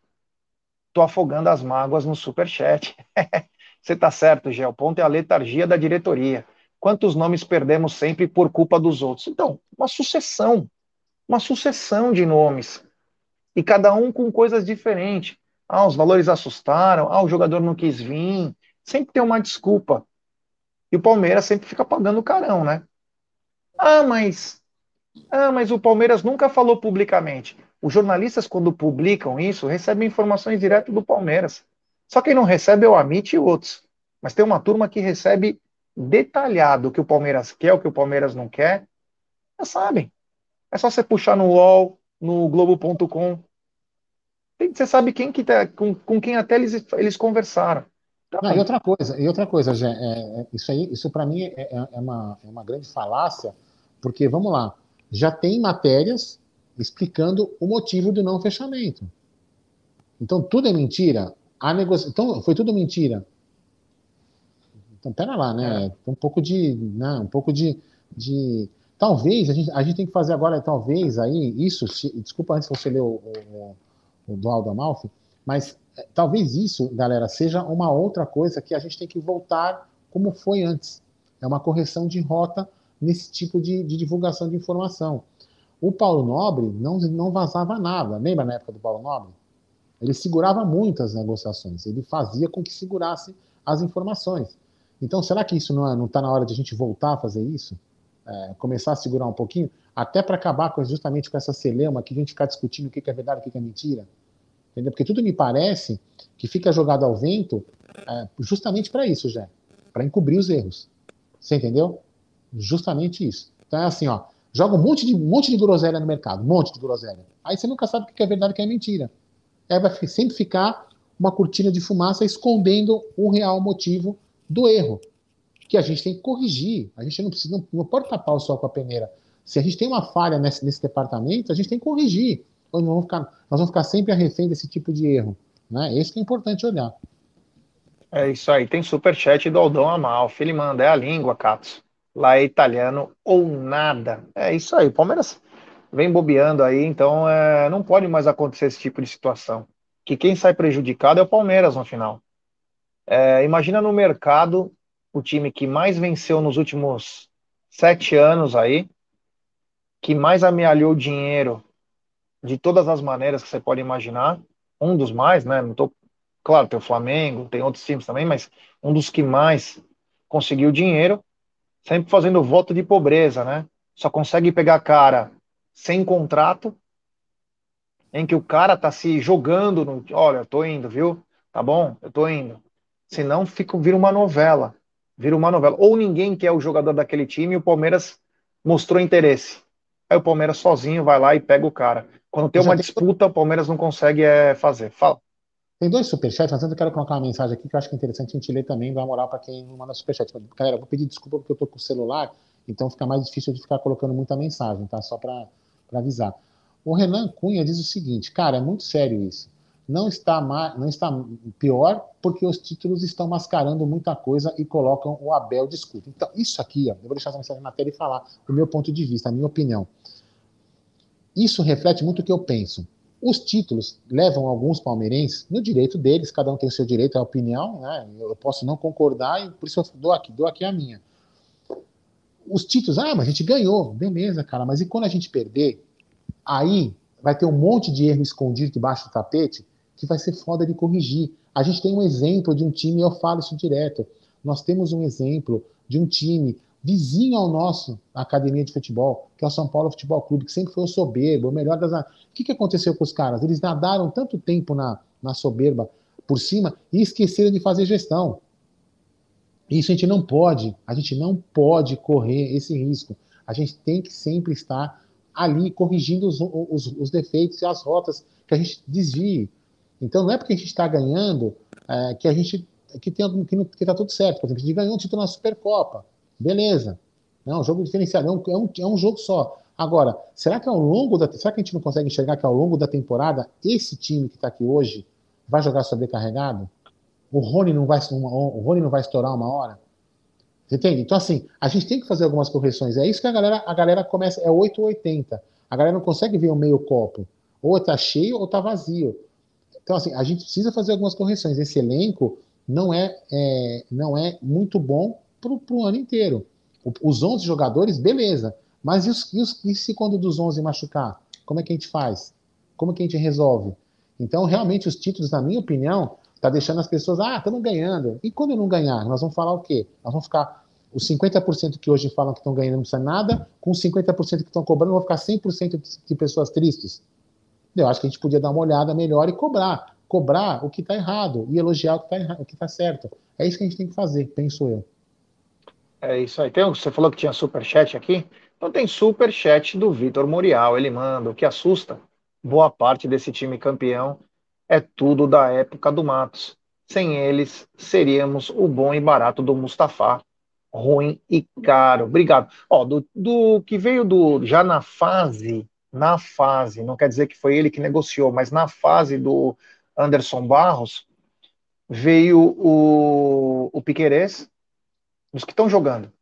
Tô afogando as mágoas no super chat. Você <laughs> tá certo. O ponto é a letargia da diretoria. Quantos nomes perdemos sempre por culpa dos outros? Então, uma sucessão, uma sucessão de nomes. E cada um com coisas diferentes. Ah, os valores assustaram. Ah, o jogador não quis vir sempre tem uma desculpa. E o Palmeiras sempre fica pagando o carão, né? Ah, mas. Ah, mas o Palmeiras nunca falou publicamente. Os jornalistas, quando publicam isso, recebem informações direto do Palmeiras. Só quem não recebe é o Amit e outros. Mas tem uma turma que recebe detalhado o que o Palmeiras quer, o que o Palmeiras não quer. Já sabem. É só você puxar no UOL, no Globo.com. você sabe quem que tá, com, com quem até eles, eles conversaram. Tá Não, e outra coisa, e outra coisa, Gê, é, é, isso aí, isso para mim é, é, é, uma, é uma grande falácia, porque vamos lá, já tem matérias explicando o motivo do não fechamento. Então tudo é mentira. A negocia... Então foi tudo mentira. Então pera lá, né? É. Um pouco de, né? um pouco de, de... talvez a gente, a gente tem que fazer agora, talvez aí isso. Se... Desculpa antes você ler o, o do Aldo Amalfi, mas é, talvez isso, galera, seja uma outra coisa que a gente tem que voltar como foi antes. É uma correção de rota nesse tipo de, de divulgação de informação. O Paulo Nobre não, não vazava nada. Lembra na época do Paulo Nobre? Ele segurava muito as negociações. Ele fazia com que segurasse as informações. Então, será que isso não está é, na hora de a gente voltar a fazer isso? É, começar a segurar um pouquinho? Até para acabar com, justamente com essa celeuma que a gente ficar discutindo o que é verdade o que é mentira? Entendeu? Porque tudo me parece que fica jogado ao vento é, justamente para isso, já. Para encobrir os erros. Você entendeu? Justamente isso. Então é assim, ó. Joga um monte de, um monte de groselha no mercado, um monte de groselha. Aí você nunca sabe o que é verdade o que é mentira. Aí vai sempre ficar uma cortina de fumaça escondendo o real motivo do erro. Que a gente tem que corrigir. A gente não precisa, não, não pode tapar o sol com a peneira. Se a gente tem uma falha nesse, nesse departamento, a gente tem que corrigir. Nós vamos ficar, nós vamos ficar sempre refém desse tipo de erro. Né? Esse que é importante olhar. É isso aí. Tem superchat do Aldão Amalfi. Ele manda, é a língua, Katsu lá é italiano ou nada. É isso aí, Palmeiras vem bobeando aí, então é, não pode mais acontecer esse tipo de situação. Que quem sai prejudicado é o Palmeiras no final. É, imagina no mercado o time que mais venceu nos últimos sete anos aí, que mais amealhou dinheiro de todas as maneiras que você pode imaginar, um dos mais, né? Não tô, claro, tem o Flamengo, tem outros times também, mas um dos que mais conseguiu dinheiro sempre fazendo voto de pobreza, né? Só consegue pegar cara sem contrato, em que o cara tá se jogando no, olha, eu tô indo, viu? Tá bom? Eu tô indo. Senão fica, vira uma novela. Vira uma novela. Ou ninguém quer o jogador daquele time e o Palmeiras mostrou interesse. Aí o Palmeiras sozinho vai lá e pega o cara. Quando tem uma disputa, o Palmeiras não consegue é, fazer. Fala. Tem dois superchats, mas antes eu quero colocar uma mensagem aqui que eu acho que é interessante a gente ler também, dar moral para quem não manda superchat. Galera, vou pedir desculpa porque eu tô com o celular, então fica mais difícil de ficar colocando muita mensagem, tá? Só para avisar. O Renan Cunha diz o seguinte, cara, é muito sério isso. Não está, não está pior porque os títulos estão mascarando muita coisa e colocam o Abel de escuta. Então, isso aqui, ó, eu vou deixar essa mensagem na tela e falar o meu ponto de vista, a minha opinião. Isso reflete muito o que eu penso. Os títulos levam alguns palmeirenses no direito deles, cada um tem o seu direito à opinião, né? Eu posso não concordar e por isso eu dou aqui, dou aqui a minha. Os títulos, ah, mas a gente ganhou, beleza, cara, mas e quando a gente perder? Aí vai ter um monte de erro escondido debaixo do tapete que vai ser foda de corrigir. A gente tem um exemplo de um time, eu falo isso direto. Nós temos um exemplo de um time vizinho ao nosso, a academia de futebol, que é o São Paulo Futebol Clube, que sempre foi o soberbo, o melhor das. O que, que aconteceu com os caras? Eles nadaram tanto tempo na, na soberba por cima e esqueceram de fazer gestão. Isso a gente não pode, a gente não pode correr esse risco. A gente tem que sempre estar ali corrigindo os, os, os defeitos e as rotas que a gente desvie. Então não é porque a gente está ganhando é, que a gente que está que, tá tudo certo. Por exemplo, a gente ganhou um título na Supercopa. Beleza. É um jogo diferenciado, é um, é um, é um jogo só. Agora, será que ao longo da. Será que a gente não consegue enxergar que ao longo da temporada, esse time que está aqui hoje vai jogar sobrecarregado? O Rony não vai, o Rony não vai estourar uma hora? Entende? Então, assim, a gente tem que fazer algumas correções. É isso que a galera, a galera começa. É 8 ou 80. A galera não consegue ver o meio copo. Ou está cheio ou está vazio. Então, assim, a gente precisa fazer algumas correções. Esse elenco não é, é não é muito bom para o ano inteiro. Os 11 jogadores, beleza. Mas e, os, e, os, e, se quando dos 11 machucar? Como é que a gente faz? Como que a gente resolve? Então, realmente, os títulos, na minha opinião, tá deixando as pessoas, ah, estamos ganhando. E quando não ganhar, nós vamos falar o quê? Nós vamos ficar os 50% que hoje falam que estão ganhando não precisa nada, com os 50% que estão cobrando, vão ficar 100% de pessoas tristes. Eu acho que a gente podia dar uma olhada melhor e cobrar. Cobrar o que está errado e elogiar o que está tá certo. É isso que a gente tem que fazer, penso eu. É isso aí. Tem, você falou que tinha super chat aqui? Então tem super chat do Vitor Murial. Ele manda, o que assusta boa parte desse time campeão é tudo da época do Matos. Sem eles, seríamos o bom e barato do Mustafa. Ruim e caro. Obrigado. Ó, do, do que veio do já na fase, na fase, não quer dizer que foi ele que negociou, mas na fase do Anderson Barros, veio o, o Piquerez, os que estão jogando.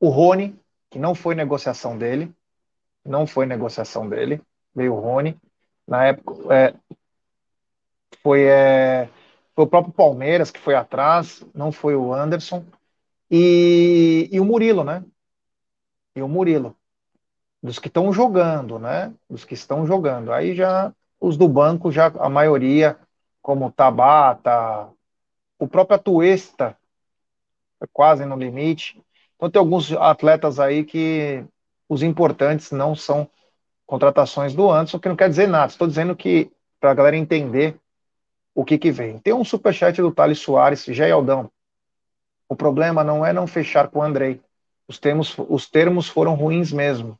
O Rony, que não foi negociação dele, não foi negociação dele, veio o Rony. Na época, é, foi, é, foi o próprio Palmeiras que foi atrás, não foi o Anderson. E, e o Murilo, né? E o Murilo. Dos que estão jogando, né? Dos que estão jogando. Aí já, os do banco, já a maioria, como Tabata, o próprio Atuesta, quase no limite. Então tem alguns atletas aí que os importantes não são contratações do Anderson, que não quer dizer nada. Estou dizendo que para a galera entender o que que vem. Tem um superchat do Thales Soares, Aldão. O problema não é não fechar com o Andrei. Os termos, os termos foram ruins mesmo.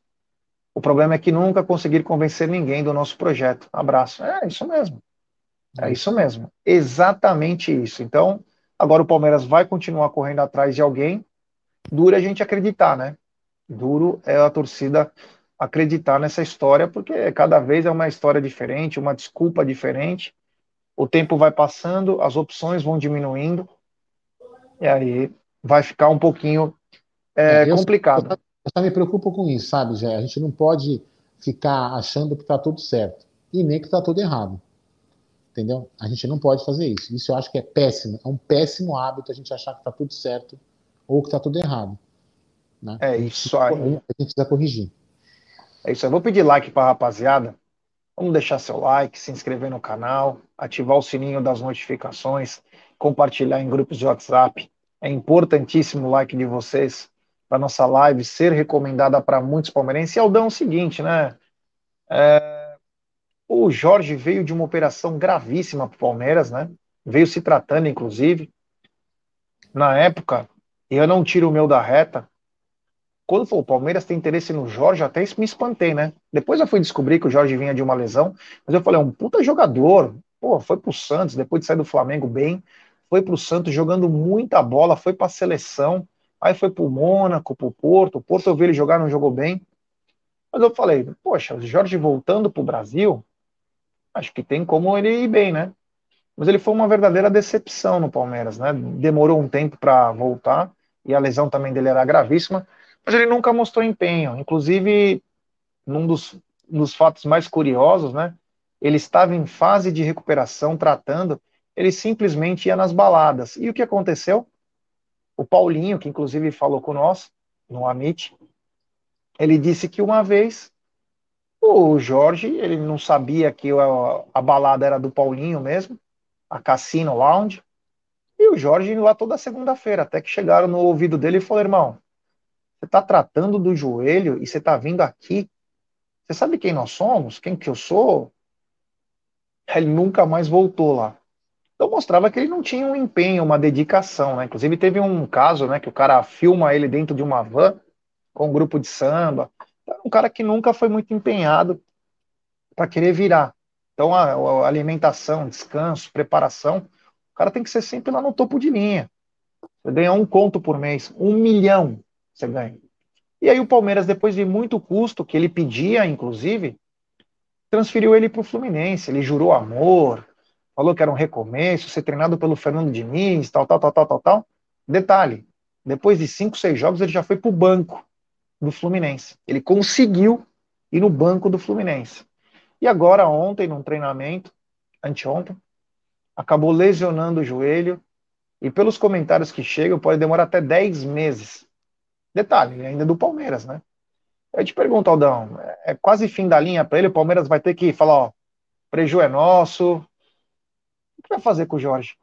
O problema é que nunca conseguir convencer ninguém do nosso projeto. Abraço. É isso mesmo. É isso mesmo. Exatamente isso. Então, agora o Palmeiras vai continuar correndo atrás de alguém. Duro a gente acreditar, né? Duro é a torcida acreditar nessa história, porque cada vez é uma história diferente, uma desculpa diferente. O tempo vai passando, as opções vão diminuindo, e aí vai ficar um pouquinho é, é, eu, complicado. Eu, eu, eu me preocupo com isso, sabe, Jé? A gente não pode ficar achando que está tudo certo e nem que está tudo errado. Entendeu? A gente não pode fazer isso. Isso eu acho que é péssimo. É um péssimo hábito a gente achar que está tudo certo ou que está tudo errado. Né? É isso aí. A gente precisa corrigir. É isso aí. Vou pedir like para a rapaziada. Vamos deixar seu like, se inscrever no canal, ativar o sininho das notificações, compartilhar em grupos de WhatsApp. É importantíssimo o like de vocês para nossa live ser recomendada para muitos palmeirenses. E Aldão, é o seguinte, né? É... O Jorge veio de uma operação gravíssima para o Palmeiras, né? Veio se tratando, inclusive. Na época, eu não tiro o meu da reta, quando falou, o Palmeiras tem interesse no Jorge, até isso me espantei, né? Depois eu fui descobrir que o Jorge vinha de uma lesão, mas eu falei, é um puta jogador, pô, foi pro Santos, depois de sair do Flamengo bem, foi pro Santos jogando muita bola, foi pra seleção, aí foi pro Mônaco, pro Porto, o Porto eu vi ele jogar, não jogou bem, mas eu falei, poxa, o Jorge voltando pro Brasil, acho que tem como ele ir bem, né? Mas ele foi uma verdadeira decepção no Palmeiras, né? Demorou um tempo para voltar, e a lesão também dele era gravíssima, mas ele nunca mostrou empenho. Inclusive, num dos, dos fatos mais curiosos, né? Ele estava em fase de recuperação, tratando, ele simplesmente ia nas baladas. E o que aconteceu? O Paulinho, que inclusive falou com nós, no Amit, ele disse que uma vez o Jorge, ele não sabia que a, a balada era do Paulinho mesmo, a Cassino Lounge, e o Jorge indo lá toda segunda-feira, até que chegaram no ouvido dele e falaram, irmão, você está tratando do joelho e você está vindo aqui. Você sabe quem nós somos? Quem que eu sou? Ele nunca mais voltou lá. Então mostrava que ele não tinha um empenho, uma dedicação, né? Inclusive teve um caso, né, que o cara filma ele dentro de uma van com um grupo de samba. Um cara que nunca foi muito empenhado para querer virar. Então a, a, alimentação, descanso, preparação, o cara tem que ser sempre lá no topo de linha. Você ganha um conto por mês, um milhão você ganha. E aí o Palmeiras, depois de muito custo, que ele pedia, inclusive, transferiu ele para o Fluminense. Ele jurou amor, falou que era um recomeço, ser treinado pelo Fernando Diniz, tal, tal, tal, tal, tal, tal. Detalhe, depois de cinco, seis jogos, ele já foi para o banco do Fluminense. Ele conseguiu ir no banco do Fluminense. E agora, ontem, num treinamento, anteontem, acabou lesionando o joelho. E pelos comentários que chegam, pode demorar até 10 meses Detalhe, ainda do Palmeiras, né? Eu te pergunto, Aldão, é quase fim da linha para ele, o Palmeiras vai ter que falar, ó, preju é nosso. O que vai fazer com o Jorge?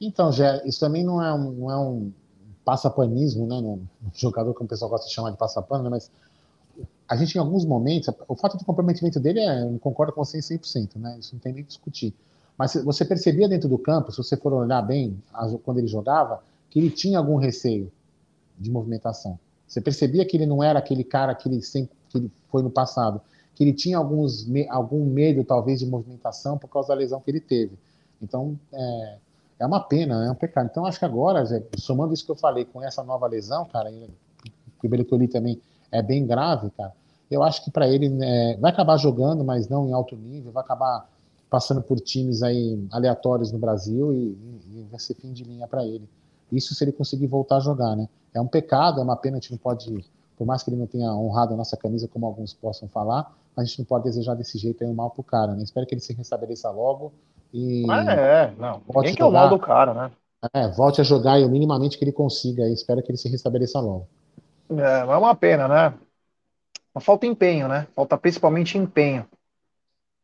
Então, Zé, isso também não é um, não é um passapanismo, né? Um jogador que o pessoal gosta de chamar de passapano, né? mas a gente, em alguns momentos, o fato do comprometimento dele é, eu concordo com você em 100%, né? Isso não tem nem que discutir. Mas você percebia dentro do campo, se você for olhar bem, quando ele jogava, que ele tinha algum receio de movimentação. Você percebia que ele não era aquele cara que ele, sempre, que ele foi no passado. que ele tinha alguns, algum medo, talvez, de movimentação por causa da lesão que ele teve. Então, é, é uma pena, é um pecado. Então, acho que agora, somando isso que eu falei com essa nova lesão, cara, que pelo que eu li também é bem grave, cara, eu acho que para ele é, vai acabar jogando, mas não em alto nível, vai acabar passando por times aí aleatórios no Brasil e, e vai ser fim de linha para ele. Isso se ele conseguir voltar a jogar, né? É um pecado, é uma pena, a gente não pode, por mais que ele não tenha honrado a nossa camisa, como alguns possam falar, a gente não pode desejar desse jeito aí um mal pro cara, né? Espero que ele se restabeleça logo e. Ah, é, não. Quem que é o mal do cara, né? É, volte a jogar e o minimamente que ele consiga aí. Espero que ele se restabeleça logo. É, mas é uma pena, né? Mas falta empenho, né? Falta principalmente empenho.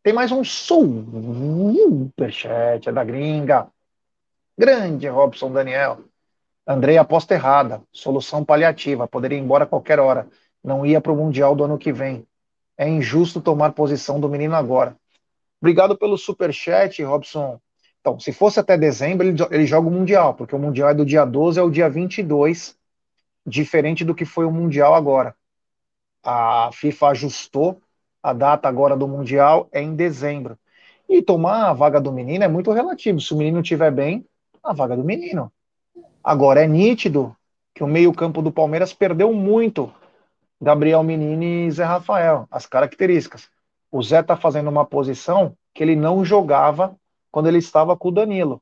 Tem mais um superchat, é da gringa. Grande Robson Daniel. Andrei aposta errada. Solução paliativa. Poderia ir embora a qualquer hora. Não ia para o Mundial do ano que vem. É injusto tomar posição do menino agora. Obrigado pelo superchat, Robson. Então, se fosse até dezembro, ele, ele joga o Mundial, porque o Mundial é do dia 12 ao dia 22, diferente do que foi o Mundial agora. A FIFA ajustou a data agora do Mundial é em dezembro. E tomar a vaga do menino é muito relativo. Se o menino estiver bem, a vaga do menino. Agora, é nítido que o meio-campo do Palmeiras perdeu muito Gabriel Menino e Zé Rafael, as características. O Zé está fazendo uma posição que ele não jogava quando ele estava com o Danilo.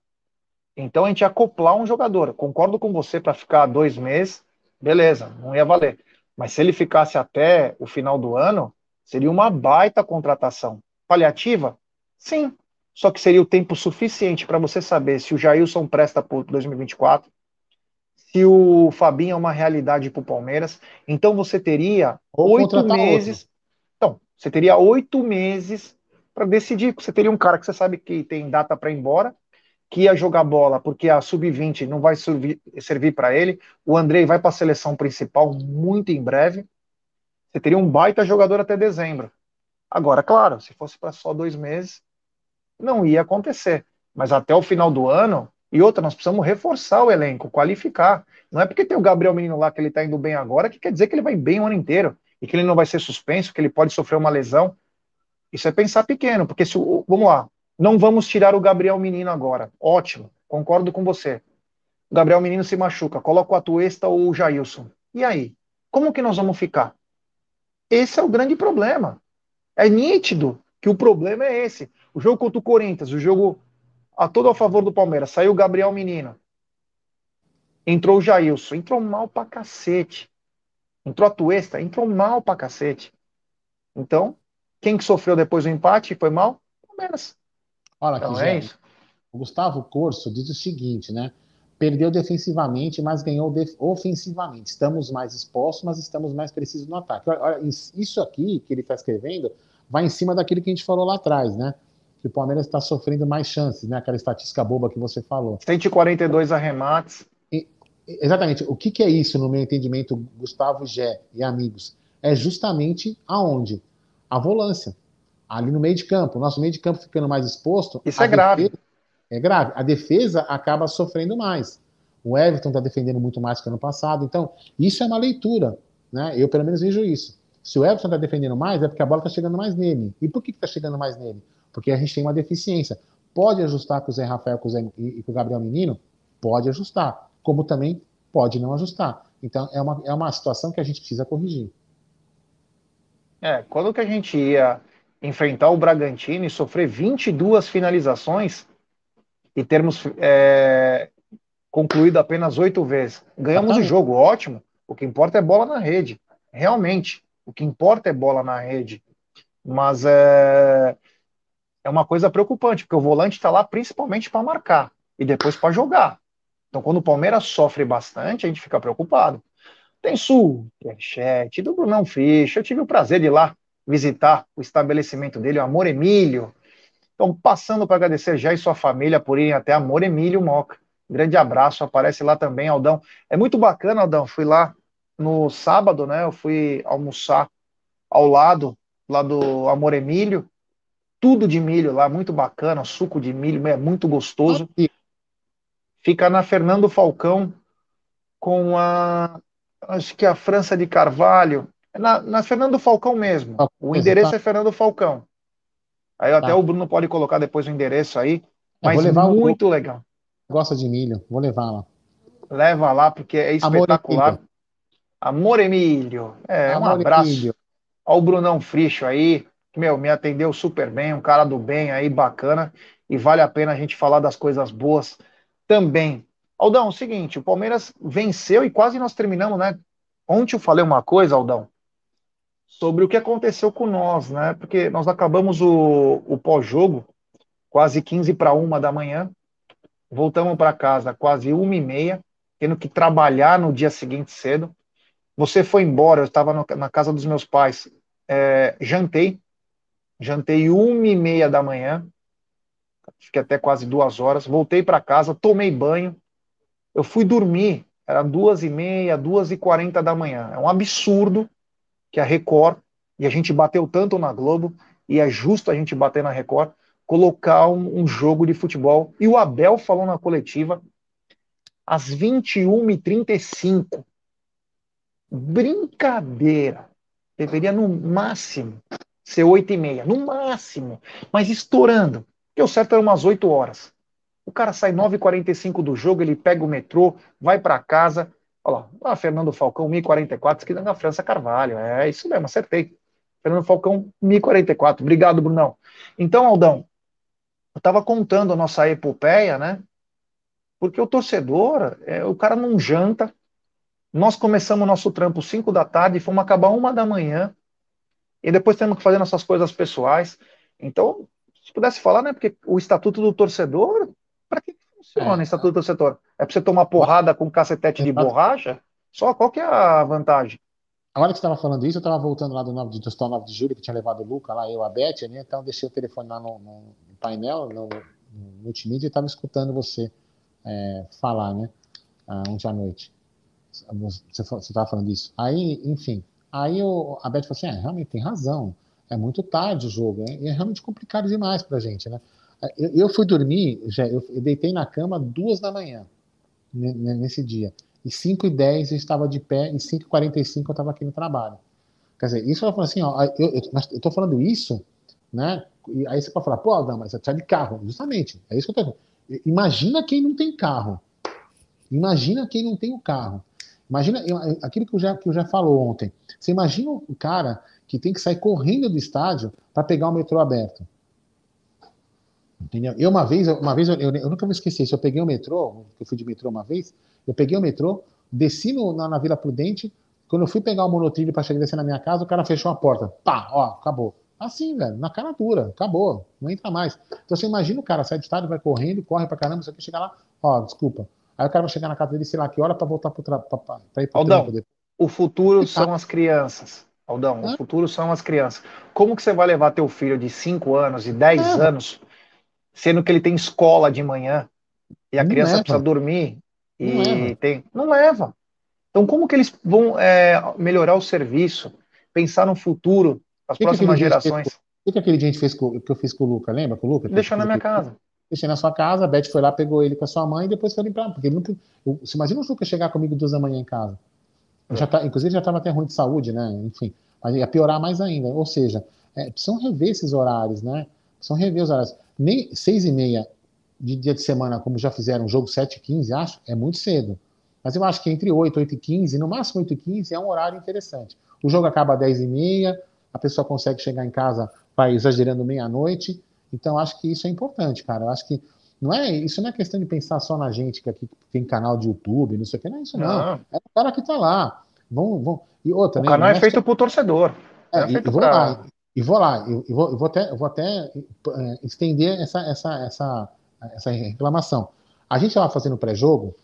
Então a gente acoplar um jogador. Concordo com você para ficar dois meses, beleza, não ia valer. Mas se ele ficasse até o final do ano, seria uma baita contratação. Paliativa? Sim. Só que seria o tempo suficiente para você saber se o Jailson presta por 2024, se o Fabinho é uma realidade para o Palmeiras. Então você teria oito meses. Outro. Você teria oito meses para decidir. Você teria um cara que você sabe que tem data para ir embora, que ia jogar bola porque a sub-20 não vai servir, servir para ele. O Andrei vai para a seleção principal muito em breve. Você teria um baita jogador até dezembro. Agora, claro, se fosse para só dois meses, não ia acontecer. Mas até o final do ano, e outra, nós precisamos reforçar o elenco, qualificar. Não é porque tem o Gabriel Menino lá que ele está indo bem agora que quer dizer que ele vai bem o ano inteiro e que ele não vai ser suspenso, que ele pode sofrer uma lesão. Isso é pensar pequeno, porque se vamos lá, não vamos tirar o Gabriel Menino agora. Ótimo, concordo com você. O Gabriel Menino se machuca, coloca o Atuesta ou o Jailson. E aí? Como que nós vamos ficar? Esse é o grande problema. É nítido que o problema é esse. O jogo contra o Corinthians, o jogo a todo a favor do Palmeiras. Saiu o Gabriel Menino. Entrou o Jailson. Entrou mal pra cacete. Entrou a Tuesta. Entrou mal pra cacete. Então, quem que sofreu depois do empate foi mal? Palmeiras. Olha então, é isso. O Gustavo Corso diz o seguinte, né? Perdeu defensivamente, mas ganhou def ofensivamente. Estamos mais expostos, mas estamos mais precisos no ataque. Olha, isso aqui que ele está escrevendo vai em cima daquilo que a gente falou lá atrás, né? que o Palmeiras está sofrendo mais chances, né? Aquela estatística boba que você falou. 142 arremates. Exatamente. O que, que, é isso, no meu entendimento, Gustavo Gé e amigos? É justamente aonde? A volância. Ali no meio de campo. Nosso meio de campo ficando mais exposto. Isso é grave. Defesa, é grave. A defesa acaba sofrendo mais. O Everton está defendendo muito mais que ano passado. Então, isso é uma leitura. Né? Eu, pelo menos, vejo isso. Se o Everton está defendendo mais, é porque a bola está chegando mais nele. E por que está chegando mais nele? porque a gente tem uma deficiência. Pode ajustar com o Zé Rafael com o Zé, e, e com o Gabriel Menino? Pode ajustar, como também pode não ajustar. Então, é uma, é uma situação que a gente precisa corrigir. É, quando que a gente ia enfrentar o Bragantino e sofrer 22 finalizações e termos é, concluído apenas oito vezes? Ganhamos Exatamente. o jogo, ótimo. O que importa é bola na rede. Realmente, o que importa é bola na rede. Mas é, é uma coisa preocupante, porque o volante está lá principalmente para marcar e depois para jogar. Então, quando o Palmeiras sofre bastante, a gente fica preocupado. Tem superchat do Brunão Ficha. Eu tive o prazer de ir lá visitar o estabelecimento dele, o Amor Emílio. Então, passando para agradecer já e sua família por irem até Amor Emílio Moca. Grande abraço, aparece lá também, Aldão. É muito bacana, Aldão. Fui lá no sábado, né? Eu fui almoçar ao lado lá do Amor Emílio tudo de milho lá, muito bacana, suco de milho, é muito gostoso. Fica na Fernando Falcão com a acho que a França de Carvalho, Na, na Fernando Falcão mesmo. O endereço é Fernando Falcão. Aí até tá. o Bruno pode colocar depois o endereço aí. Mas muito legal. Gosta de milho, vou levar lá. Leva lá, porque é espetacular. Amor Emílio. É, Amor um abraço. Emílio. Ao Brunão Fricho aí, que, meu, me atendeu super bem, um cara do bem aí, bacana. E vale a pena a gente falar das coisas boas também. Aldão, seguinte, o Palmeiras venceu e quase nós terminamos, né? Ontem eu falei uma coisa, Aldão, sobre o que aconteceu com nós, né? Porque nós acabamos o, o pós-jogo quase 15 para uma da manhã, voltamos para casa quase uma e meia, tendo que trabalhar no dia seguinte cedo. Você foi embora, eu estava na casa dos meus pais, é, jantei, jantei uma e meia da manhã, fiquei até quase duas horas, voltei para casa, tomei banho, eu fui dormir, era duas e meia, duas e quarenta da manhã. É um absurdo que a Record, e a gente bateu tanto na Globo, e é justo a gente bater na Record, colocar um, um jogo de futebol. E o Abel falou na coletiva às 21h35. Brincadeira. Deveria, no máximo, ser 8h30. No máximo. Mas estourando. Porque o certo era umas 8 horas. O cara sai 9h45 do jogo, ele pega o metrô, vai para casa. Olha lá, ah, Fernando Falcão, 1044, esquina da França Carvalho. É isso mesmo, acertei. Fernando Falcão, 1044. Obrigado, Brunão. Então, Aldão, eu estava contando a nossa epopeia, né? Porque o torcedor, é, o cara não janta. Nós começamos o nosso trampo 5 da tarde, fomos acabar uma da manhã. E depois temos que fazer nossas coisas pessoais. Então, se pudesse falar, né? Porque o estatuto do torcedor para que funciona é. Estatuto do Setor? É para você tomar porrada com cacetete de borracha? Só qual que é a vantagem? Agora que você estava falando isso, eu estava voltando lá do 9 de, do 9 de julho, que tinha levado o Luca lá, eu, a Beth, né? Então deixei o telefone lá no, no painel, no, no multimídia, e estava escutando você é, falar, né? Ah, ontem à noite. Você estava falando isso. Aí, enfim, aí eu, a Beth falou assim: é, realmente tem razão. É muito tarde o jogo, é, é realmente complicado demais para a gente, né? Eu, eu fui dormir, já, eu, eu, deitei na cama duas da manhã nesse dia. E 5 e 10 eu estava de pé, e 5 e 45 eu estava aqui no trabalho. Quer dizer, isso ela falou assim, ó, eu, estou falando isso, né? E aí você pode falar, pô, não, mas você precisa de carro. Justamente, é isso que eu estou falando. Imagina quem não tem carro. Imagina quem não tem o carro. Imagina aquilo que eu já, que eu já falou ontem. Você imagina o cara que tem que sair correndo do estádio para pegar o metrô aberto. Entendeu? Eu uma vez, uma vez eu, eu, eu, nunca vou esquecer isso. Eu peguei o metrô, eu fui de metrô uma vez, eu peguei o metrô, desci no, na, na Vila Prudente. Quando eu fui pegar o monotrilho para chegar descer na minha casa, o cara fechou a porta. Pá, ó, acabou. Assim, velho, na cara dura, acabou, não entra mais. Então você imagina o cara sai do estádio, vai correndo, corre pra caramba, você quer chegar lá, ó, desculpa. Aí o cara vai chegar na casa dele, sei lá que hora, pra voltar pro tra... pra, pra, pra ir pro Aldão, o futuro tá. são as crianças. Aldão, o futuro são as crianças. Como que você vai levar teu filho de 5 anos e 10 é. anos sendo que ele tem escola de manhã e a não criança leva. precisa dormir e não tem. Não leva. Então, como que eles vão é, melhorar o serviço, pensar no futuro, as que próximas que gerações? O que aquele dia a gente fez com, que eu fiz com o Luca? Lembra com o Luca? Deixou na minha casa. Deixei na sua casa, a Beth foi lá, pegou ele com a sua mãe e depois foi limpar. Porque ele nunca. Você imagina o Luca chegar comigo duas da manhã em casa. Já tá, inclusive já estava até ruim de saúde, né? Enfim, ia piorar mais ainda. Ou seja, é, precisam rever esses horários, né? Precisam rever os horários nem seis e meia de dia de semana, como já fizeram, jogo 7 e 15, acho, é muito cedo. Mas eu acho que entre 8, 8 e 15, no máximo 8 e 15, é um horário interessante. O jogo acaba às 10 e meia, a pessoa consegue chegar em casa, vai exagerando meia-noite. Então, acho que isso é importante, cara. Eu acho que não é, isso não é questão de pensar só na gente que aqui tem canal de YouTube, não sei o que, não é isso não. não. É o cara que tá lá. Vão, vão. E outra, o né, canal é feito pro torcedor. É, é feito e, pra... lá, e vou lá, eu, eu, vou, eu vou, até, eu vou até é, estender essa, essa, essa, essa reclamação. A gente estava fazendo pré-jogo,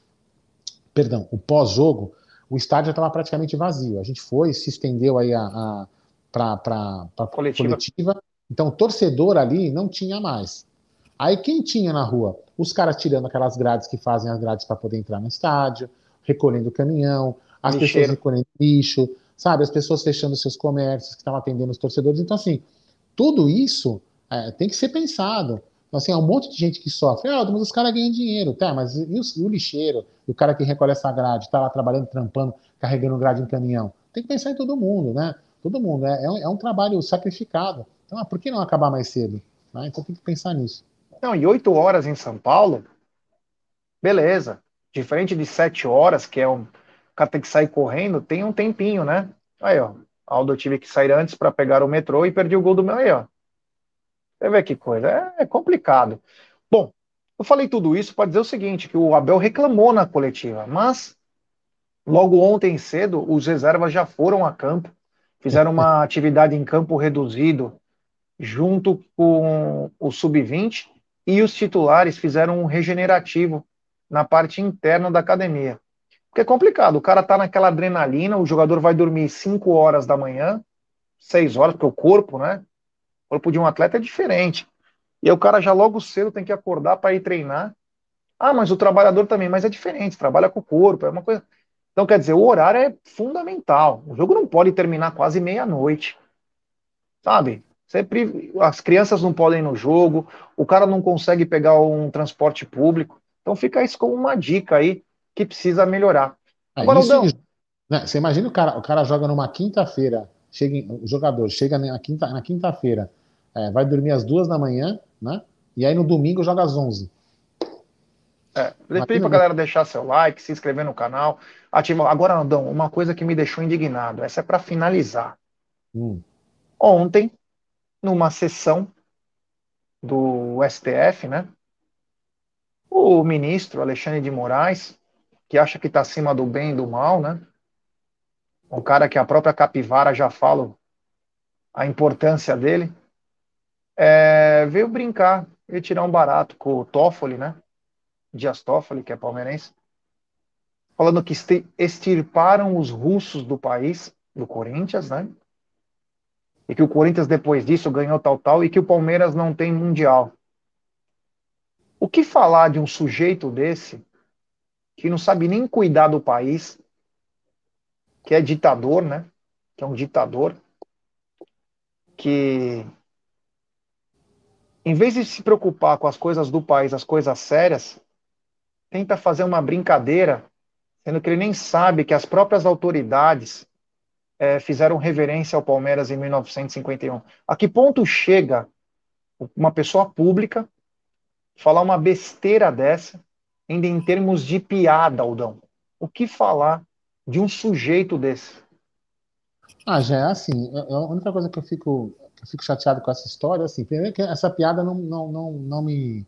perdão, o pós-jogo, o estádio já estava praticamente vazio. A gente foi, se estendeu aí a, a para a coletiva. coletiva. Então, o torcedor ali não tinha mais. Aí, quem tinha na rua? Os caras tirando aquelas grades que fazem as grades para poder entrar no estádio, recolhendo o caminhão, as Lixeiro. pessoas recolhendo lixo, sabe? As pessoas fechando seus comércios, que estavam atendendo os torcedores. Então, assim, tudo isso é, tem que ser pensado. Então, assim, é um monte de gente que sofre. Ah, mas os caras ganham dinheiro, tá? Mas e o, e o lixeiro, o cara que recolhe essa grade, tá lá trabalhando, trampando, carregando grade em caminhão? Tem que pensar em todo mundo, né? Todo mundo. É, é, um, é um trabalho sacrificado. Então, ah, por que não acabar mais cedo? Né? Então tem que pensar nisso. Não, e oito horas em São Paulo, beleza. Diferente de sete horas, que é um. O cara tem que sair correndo, tem um tempinho, né? Aí, ó. Aldo eu tive que sair antes para pegar o metrô e perdi o gol do meu aí, ó. Você vê que coisa. É, é complicado. Bom, eu falei tudo isso para dizer o seguinte: que o Abel reclamou na coletiva, mas logo ontem cedo os reservas já foram a campo, fizeram uma <laughs> atividade em campo reduzido junto com o sub-20 e os titulares fizeram um regenerativo na parte interna da academia. Porque é complicado, o cara tá naquela adrenalina, o jogador vai dormir 5 horas da manhã, 6 horas, porque o corpo, né? O corpo de um atleta é diferente. E aí o cara já logo cedo tem que acordar para ir treinar. Ah, mas o trabalhador também, mas é diferente, trabalha com o corpo, é uma coisa. Então, quer dizer, o horário é fundamental. O jogo não pode terminar quase meia-noite. Sabe? Sempre, as crianças não podem ir no jogo, o cara não consegue pegar um transporte público. Então fica isso como uma dica aí que precisa melhorar. É, Agora, isso, né, você imagina o cara, o cara joga numa quinta-feira, chega, o jogador chega na quinta, na quinta-feira, é, vai dormir às duas da manhã, né? E aí no domingo joga às onze. É, pedir pra galera deixar seu like, se inscrever no canal, ativar. Agora, Andão, uma coisa que me deixou indignado, essa é para finalizar. Hum. Ontem, numa sessão do STF, né? O ministro Alexandre de Moraes, que acha que está acima do bem e do mal, né? Um cara que a própria capivara já fala a importância dele, é, veio brincar, veio tirar um barato com o Toffoli, né? Dias Toffoli, que é palmeirense, falando que extirparam os russos do país, do Corinthians, né? E que o Corinthians depois disso ganhou tal tal e que o Palmeiras não tem mundial. O que falar de um sujeito desse que não sabe nem cuidar do país, que é ditador, né? Que é um ditador que em vez de se preocupar com as coisas do país, as coisas sérias, tenta fazer uma brincadeira, sendo que ele nem sabe que as próprias autoridades é, fizeram reverência ao Palmeiras em 1951. A que ponto chega uma pessoa pública falar uma besteira dessa, ainda em termos de piada, Aldão? O que falar de um sujeito desse? Ah, já é assim. A única coisa que eu fico, que eu fico chateado com essa história, assim, primeiro que essa piada não, não, não, não me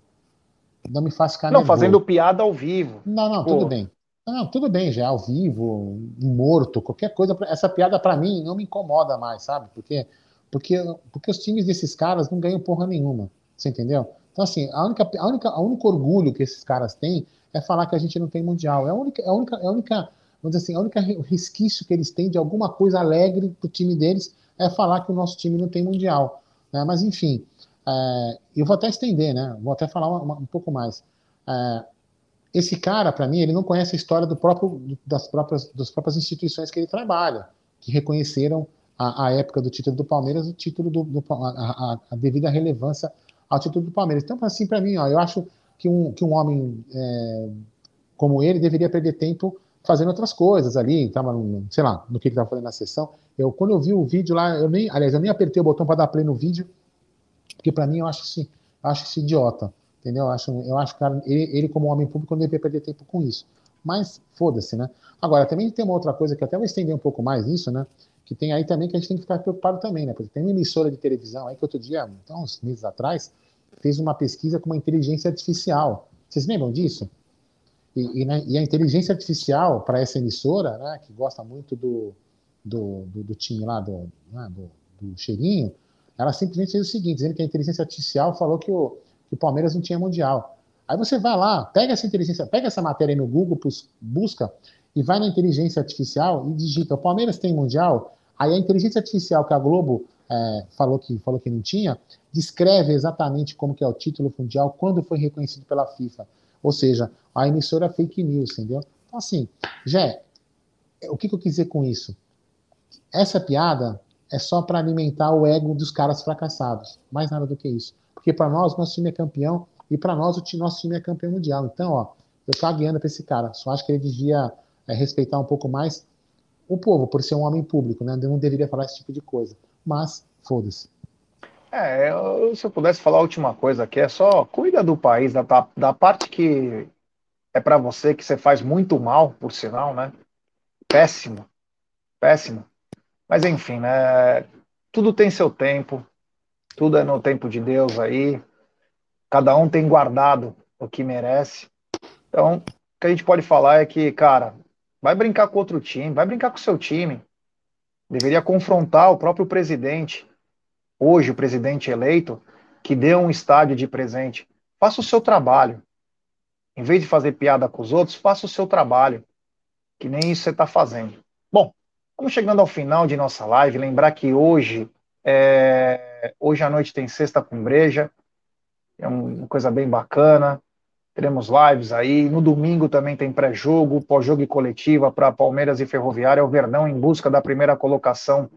não me faz ficar Não, nervoso. fazendo piada ao vivo. Não, não, Pô. tudo bem. Não, tudo bem, já é ao vivo, morto, qualquer coisa. Essa piada para mim não me incomoda mais, sabe? Porque, porque, porque os times desses caras não ganham porra nenhuma. Você entendeu? Então, assim, a única, a única, a único orgulho que esses caras têm é falar que a gente não tem mundial. É a única, é a única, é a única vamos dizer assim, a única resquício que eles têm de alguma coisa alegre pro time deles é falar que o nosso time não tem mundial. Né? Mas, enfim, é, eu vou até estender, né? Vou até falar uma, um pouco mais. É, esse cara, para mim, ele não conhece a história do próprio, das, próprias, das próprias instituições que ele trabalha, que reconheceram a, a época do título do Palmeiras, o título do, do a, a, a, devida relevância ao título do Palmeiras. Então, assim, para mim, ó, eu acho que um, que um homem é, como ele deveria perder tempo fazendo outras coisas ali, tava, sei lá, no que ele estava fazendo na sessão. Eu, quando eu vi o vídeo lá, eu nem, aliás, eu nem apertei o botão para dar play no vídeo, porque para mim eu acho isso, acho isso idiota. Entendeu? Eu acho, eu acho que ele, ele, como homem público, não deveria perder tempo com isso. Mas foda-se, né? Agora, também tem uma outra coisa que até vou estender um pouco mais nisso, né? Que tem aí também que a gente tem que ficar preocupado também, né? Porque tem uma emissora de televisão aí que outro dia, então, uns meses atrás, fez uma pesquisa com uma inteligência artificial. Vocês lembram disso? E, e, né, e a inteligência artificial para essa emissora, né, que gosta muito do, do, do, do time lá, do, né, do, do cheirinho, ela simplesmente fez o seguinte, dizendo que a inteligência artificial falou que o, que o Palmeiras não tinha mundial. Aí você vai lá, pega essa inteligência, pega essa matéria aí no Google, busca e vai na inteligência artificial e digita: o Palmeiras tem mundial. Aí a inteligência artificial que a Globo é, falou que falou que não tinha, descreve exatamente como que é o título mundial, quando foi reconhecido pela FIFA. Ou seja, a emissora fake news, entendeu? Então assim, Jé, o que, que eu quis dizer com isso? Essa piada é só para alimentar o ego dos caras fracassados, mais nada do que isso. Porque para nós, nosso time é campeão e para nós, o nosso time é campeão mundial. Então, ó, eu cagueando para esse cara. Só acho que ele devia é, respeitar um pouco mais o povo, por ser um homem público, né? Não deveria falar esse tipo de coisa. Mas, foda-se. É, eu, se eu pudesse falar a última coisa aqui, é só cuida do país, da, da parte que é para você, que você faz muito mal, por sinal, né? Péssimo, péssimo. Mas enfim, né? Tudo tem seu tempo, tudo é no tempo de Deus aí. Cada um tem guardado o que merece. Então, o que a gente pode falar é que, cara, vai brincar com outro time, vai brincar com o seu time. Deveria confrontar o próprio presidente hoje o presidente eleito, que deu um estádio de presente. Faça o seu trabalho. Em vez de fazer piada com os outros, faça o seu trabalho. Que nem isso você está fazendo. Bom, vamos chegando ao final de nossa live. Lembrar que hoje, é... hoje à noite tem Sexta com Breja. É uma coisa bem bacana. Teremos lives aí. No domingo também tem pré-jogo, pós-jogo e coletiva para Palmeiras e Ferroviária. O Verdão em busca da primeira colocação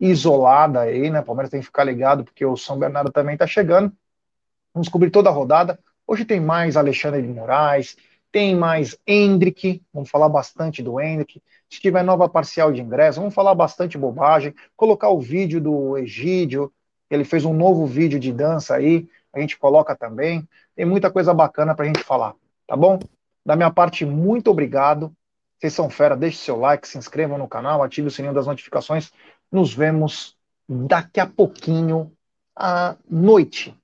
isolada aí, né? Palmeiras tem que ficar ligado porque o São Bernardo também está chegando. Vamos cobrir toda a rodada. Hoje tem mais Alexandre de Moraes, tem mais Hendrick, vamos falar bastante do Hendrick. Se tiver nova parcial de ingresso, vamos falar bastante bobagem. Colocar o vídeo do Egídio, ele fez um novo vídeo de dança aí, a gente coloca também. Tem muita coisa bacana para a gente falar, tá bom? Da minha parte, muito obrigado. Vocês são fera, deixe seu like, se inscrevam no canal, ative o sininho das notificações nos vemos daqui a pouquinho à noite.